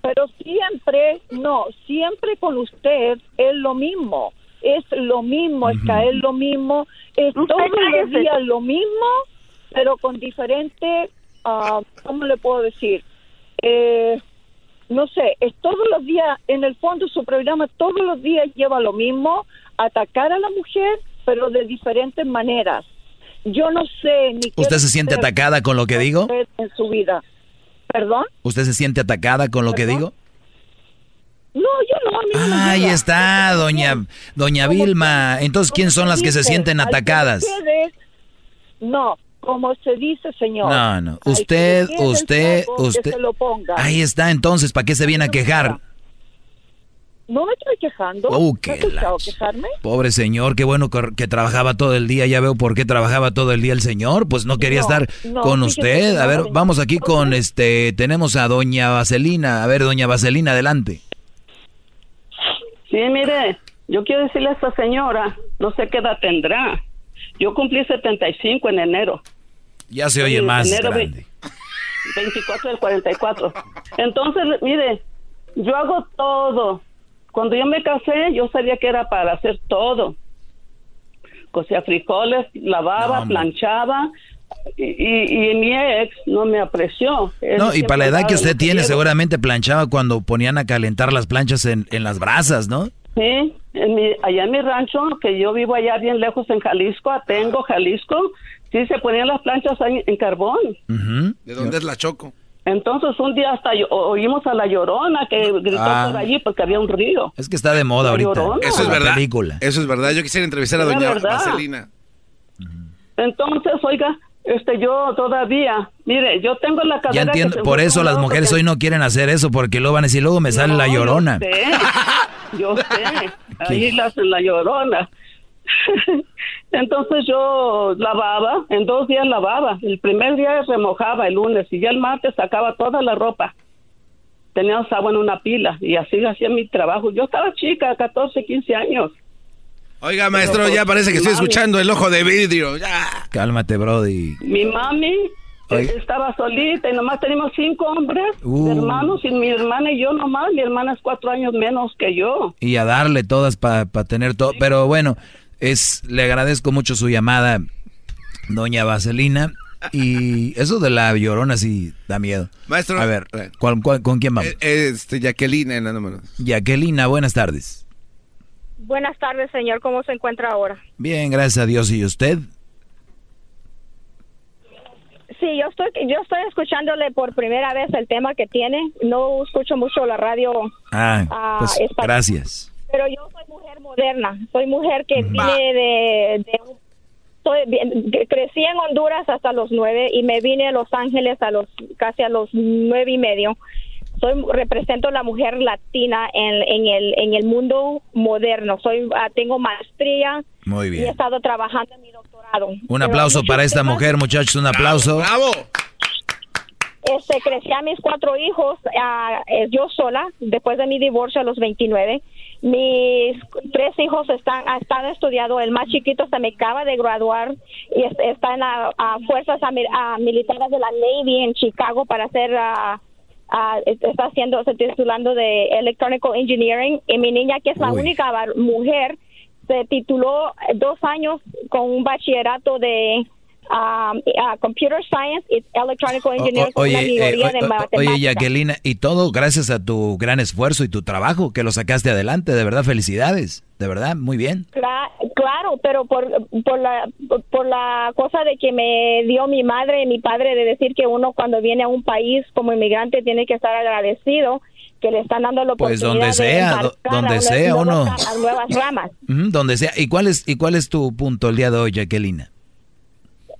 pero siempre, no, siempre con usted es lo mismo. Es lo mismo, es caer lo mismo, es todos los días lo mismo, pero con diferente, ah, ¿cómo le puedo decir? Eh, no sé, es todos los días, en el fondo su programa todos los días lleva lo mismo, atacar a la mujer, pero de diferentes maneras. Yo no sé ni ¿Usted se siente atacada con lo que digo? En su vida. ¿Perdón? ¿Usted se siente atacada con lo que digo? No, yo no, a mí no Ahí está, doña, doña Vilma. Entonces, ¿quién son las que se sienten atacadas? no, como se dice, señor. No, no. Usted, usted, usted. se lo ponga. Ahí está, entonces, ¿para qué se viene a quejar? No me estoy quejando. Uh, ¿Me qué ha escuchado la- quejarme? Pobre señor, qué bueno que, que trabajaba todo el día. Ya veo por qué trabajaba todo el día el señor. Pues no quería No, estar no, con usted. A no, ver, vamos aquí con este. Tenemos a doña Vaselina. A ver, doña Vaselina, adelante. Sí, mire, yo quiero decirle a esta señora, no sé qué edad tendrá. Yo cumplí 75 en enero. Ya se oye Sí, más enero grande. 24 del 44. Entonces, mire, yo hago todo. Cuando yo me casé, yo sabía que era para hacer todo. Cocía frijoles, lavaba, planchaba. Y, y, y mi ex no me apreció. Él No, y para la edad que usted tiene, seguramente planchaba cuando ponían a calentar las planchas en, en las brasas, ¿no? Sí, en mi, allá en mi rancho, que yo vivo allá bien lejos en Jalisco, Atengo, Jalisco, sí se ponían las planchas en carbón. ¿De dónde es la Choco? Entonces un día hasta oímos a la llorona que gritó Ah. por allí porque había un río. Es que está de moda La ahorita. Llorona. Eso es la verdad. película. Eso es verdad. Yo quisiera entrevistar a doña. Vaselina. Entonces, oiga, este yo todavía, mire, yo tengo la cadera Ya entiendo, por eso las mujeres que- hoy no quieren hacer eso porque luego van a decir, luego me sale la llorona. Yo sé, yo sé. ahí la hacen la llorona. Entonces yo lavaba, en dos días lavaba. El primer día remojaba el lunes y ya el martes sacaba toda la ropa. Teníamos agua en una pila y así hacía mi trabajo. Yo estaba chica, 14, 15 años. Oiga, maestro, ya parece que estoy escuchando el ojo de vidrio. Ya. Cálmate, Brody. Mi mami Oye. estaba solita y nomás tenemos cinco hombres, Uh. hermanos, y mi hermana y yo nomás. Mi hermana es cuatro años menos que yo. Y a darle todas para tener todo. Pero bueno, es le agradezco mucho su llamada, doña Vaselina. Y eso de la llorona sí da miedo. Maestro. A ver, ¿cuál- cuál- con quién vamos? Eh, Este, Jacqueline, en la número. Jacquelina, buenas tardes. Buenas tardes, señor. ¿Cómo se encuentra ahora? Bien, gracias a Dios. ¿Y usted? Sí, yo estoy, yo estoy escuchándole por primera vez el tema que tiene. No escucho mucho la radio, Ah, pues está- gracias. pero yo soy mujer moderna. Soy mujer que viene de, de soy crecí en Honduras hasta los nueve y me vine a Los Ángeles a los casi a los nueve y medio. Soy represento la mujer latina en, en el en el mundo moderno. Soy ah, tengo maestría Muy y he estado trabajando en mi doctorado. Un aplauso para esta mujer, muchachos, un aplauso. ¡Bravo! Este, crecí a mis cuatro hijos ah, eh, yo sola, después de mi divorcio a los 29. Mis tres hijos están, están estudiando, el más chiquito se me acaba de graduar y es- está en la a fuerzas a militares de la Navy en Chicago para hacer, ah, es- está haciendo, se titulando de Electronical Engineering. Y mi niña, que es la Uy. única mujer, se tituló dos años con un bachillerato de ah, ah, Computer Science y Electronical O- Engineering o- una oye, eh, minoría o- de o- matemáticas. oye, Jacquelina, y todo gracias a tu gran esfuerzo y tu trabajo que lo sacaste adelante. De verdad, felicidades. De verdad, muy bien. Cla- Claro, pero por, por, la, por la cosa de que me dio mi madre y mi padre de decir que uno cuando viene a un país como inmigrante tiene que estar agradecido que le están dando la Pues oportunidad donde de sea, a donde sea uno. a nuevas ramas. Donde sea. ¿Y cuál es y cuál es tu punto el día de hoy, Jacquelina?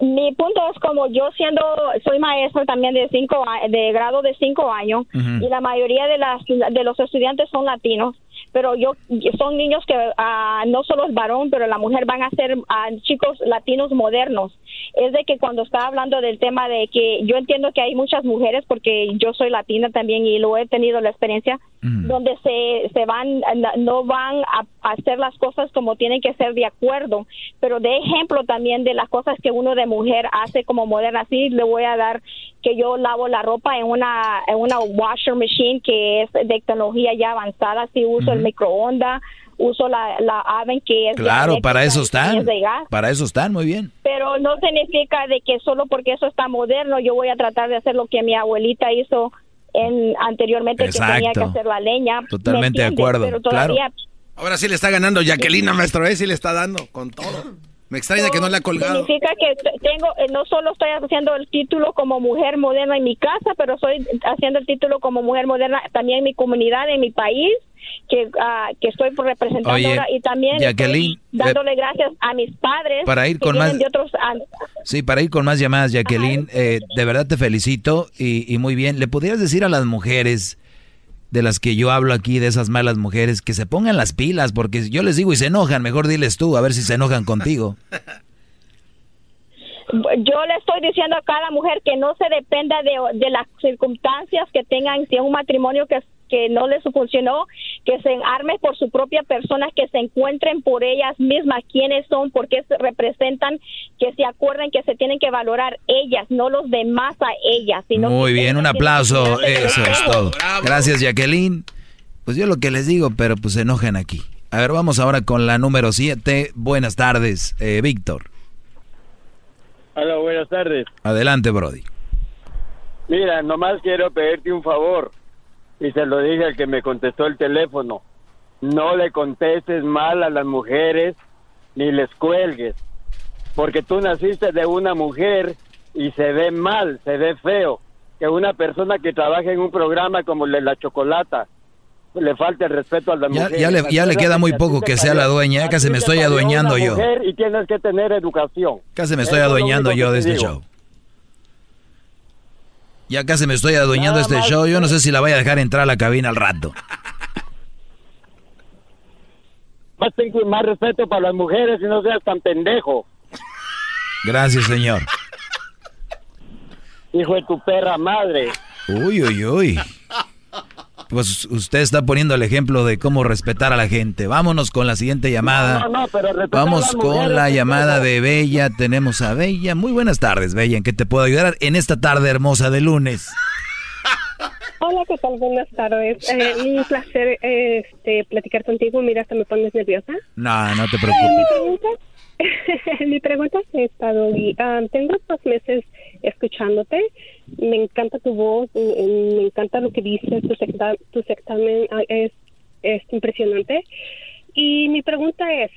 Mi punto es como yo siendo, soy maestro también de cinco, de grado de cinco años y la mayoría de las de los estudiantes son latinos, pero yo son niños que ah, no solo es varón, pero la mujer van a ser ah, chicos latinos modernos. Es de que cuando estaba hablando del tema de que yo entiendo que hay muchas mujeres porque yo soy latina también y lo he tenido la experiencia donde se, se van no van a, a hacer las cosas como tienen que ser de acuerdo, pero de ejemplo también de las cosas que uno de mujer hace como moderna. Así le voy a dar que yo lavo la ropa en una en una washer machine que es de tecnología ya avanzada, sí uso el microondas, uso la, la oven que es Claro, para eso están. es de gas Para eso están, muy bien. pero no significa de que solo porque eso está moderno yo voy a tratar de hacer lo que mi abuelita hizo en anteriormente que tenía que hacer la leña. Totalmente ¿Me de acuerdo, Pero todavía Ahora sí le está ganando Jacquelina, maestro, ¿eh? Sí le está dando con todo. Me extraña que no le ha colgado. significa que tengo eh, no solo estoy haciendo el título como mujer moderna en mi casa, pero estoy haciendo el título como mujer moderna también en mi comunidad, en mi país, que ah, que estoy representando Oye, ahora y también Jacqueline, dándole gracias a mis padres para ir con más- de otros Sí, para ir con más llamadas, Jacqueline, eh, de verdad te felicito y, y muy bien. ¿Le podrías decir a las mujeres de las que yo hablo aquí, de esas malas mujeres, que se pongan las pilas? Porque yo les digo y se enojan, mejor diles tú, a ver si se enojan contigo. yo le estoy diciendo a cada mujer que no se dependa de, de las circunstancias que tengan, si es un matrimonio que, que no les funcionó, que se arme por su propia persona, que se encuentren por ellas mismas quiénes son, por qué se representan, que se acuerden que se tienen que valorar ellas, no los demás a ellas. Sino Muy bien, un ellas aplauso, eso es todo. Gracias, Jacqueline. Pues yo lo que les digo, pero pues se enojan aquí. A ver, vamos ahora con la número 7. Buenas tardes, eh, Víctor. Hola, buenas tardes. Adelante, Brody. Mira, nomás quiero pedirte un favor. Y se lo dije al que me contestó el teléfono. No le contestes mal a las mujeres ni les cuelgues. Porque tú naciste de una mujer y se ve mal, se ve feo. Que una persona que trabaja en un programa como el de la chocolata le falte el respeto a las Ya, mujeres. ya le, ya le queda muy poco que sea la dueña, a casi me estoy adueñando yo. mujer Y tienes que tener educación. Casi me estoy adueñando yo de te este show. Ya casi me estoy adueñando de este show. Yo no sé si la voy a dejar entrar a la cabina al rato. Más, ten cu- más respeto para las mujeres y no seas tan pendejo. Gracias, señor. Hijo de tu perra madre. Uy, uy, uy. Pues usted está poniendo el ejemplo de cómo respetar a la gente. Vámonos con la siguiente llamada. No, no, pero respetar a Vamos con la llamada de Bella. Tenemos a Bella. Muy buenas tardes, Bella. ¿En qué te puedo ayudar en esta tarde hermosa de lunes? Hola, ¿qué tal? Buenas tardes. Eh, un placer eh, este, platicar contigo. Mira, hasta me pones nerviosa. No, no te Eh, mi preocupes. pregunta, mi pregunta es esta, Doggy. Ah, tengo dos meses escuchándote. Me encanta tu voz, mm, me encanta lo que dices, tu, secta- tu sectamen ah, es, es impresionante. Y mi pregunta es,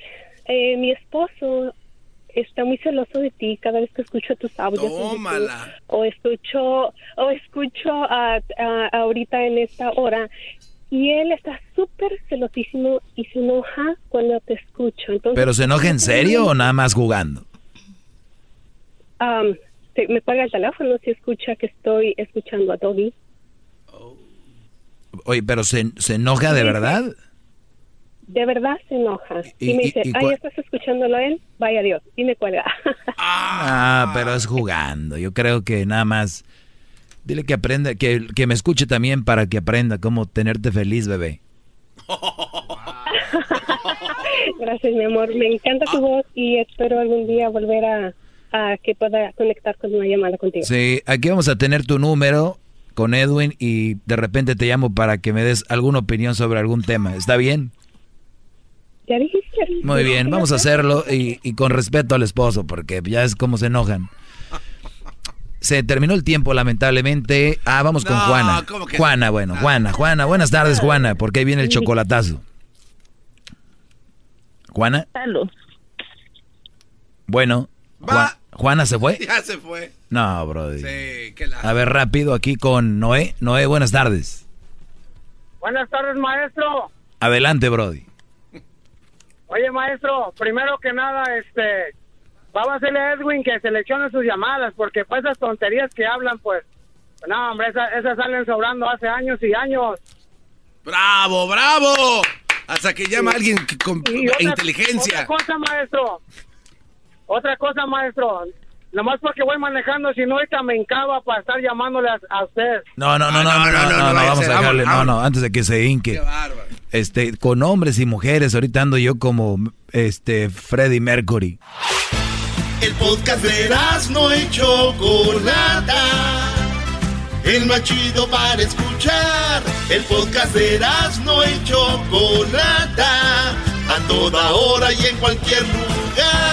eh, mi esposo está muy celoso de ti cada vez que escucho tus audios. Tómala. O escucho, o escucho ah, ahorita en esta hora y él está súper celosísimo y se enoja cuando te escucho. Entonces, ¿Pero se enoja en serio o nada más jugando? Am, te- me paga el teléfono si escucha que estoy escuchando a Toby. Oye, ¿pero se, se enoja de verdad? De verdad se enoja. Y, Y- me y- dice, y ay, cua- estás escuchándolo a él, vaya Dios. Y me cuelga. Ah, pero es jugando. Yo creo que nada más. Dile que aprenda, que, que me escuche también para que aprenda cómo tenerte feliz, bebé. Gracias, mi amor. Me encanta tu voz y espero algún día volver a, a que pueda conectar con una llamada contigo. Sí, aquí vamos a tener tu número con Edwin y de repente te llamo para que me des alguna opinión sobre algún tema. ¿Está bien? Ya dijiste. Muy bien, vamos a hacerlo y, y con respeto al esposo, porque ya es como se enojan. Se terminó el tiempo, lamentablemente. Ah, vamos con No, Juana. ¿cómo que Juana, bueno, Juana, Juana. Buenas tardes, Juana, porque ahí viene el chocolatazo. Juana, Salud. bueno. Ju- Juana se fue. Ya se fue. No, brody. Sí, qué la... A ver, rápido, aquí con Noé. Noé, buenas tardes. Buenas tardes, maestro. Adelante, brody. Oye, maestro, primero que nada, este, vamos a hacerle a Edwin que seleccione sus llamadas, porque pues esas tonterías que hablan, pues, no, hombre, esas, esas salen sobrando hace años y años. ¡Bravo, bravo! Hasta que llama alguien que- con Y otra- inteligencia. Otra cosa, maestro. Otra cosa, maestro. Nomás porque voy manejando, si no, ahorita me encaba para estar llamándole a, a usted. No, no, no, no, no, no, no, vaya a vamos a dejarle, no, no, antes de que se hinque. Este, con hombres y mujeres, ahorita ando yo como, este, Freddie Mercury. El podcast de no y Chocolata. El más chido para escuchar. El podcast de no y Chocolata. A toda hora y en cualquier lugar.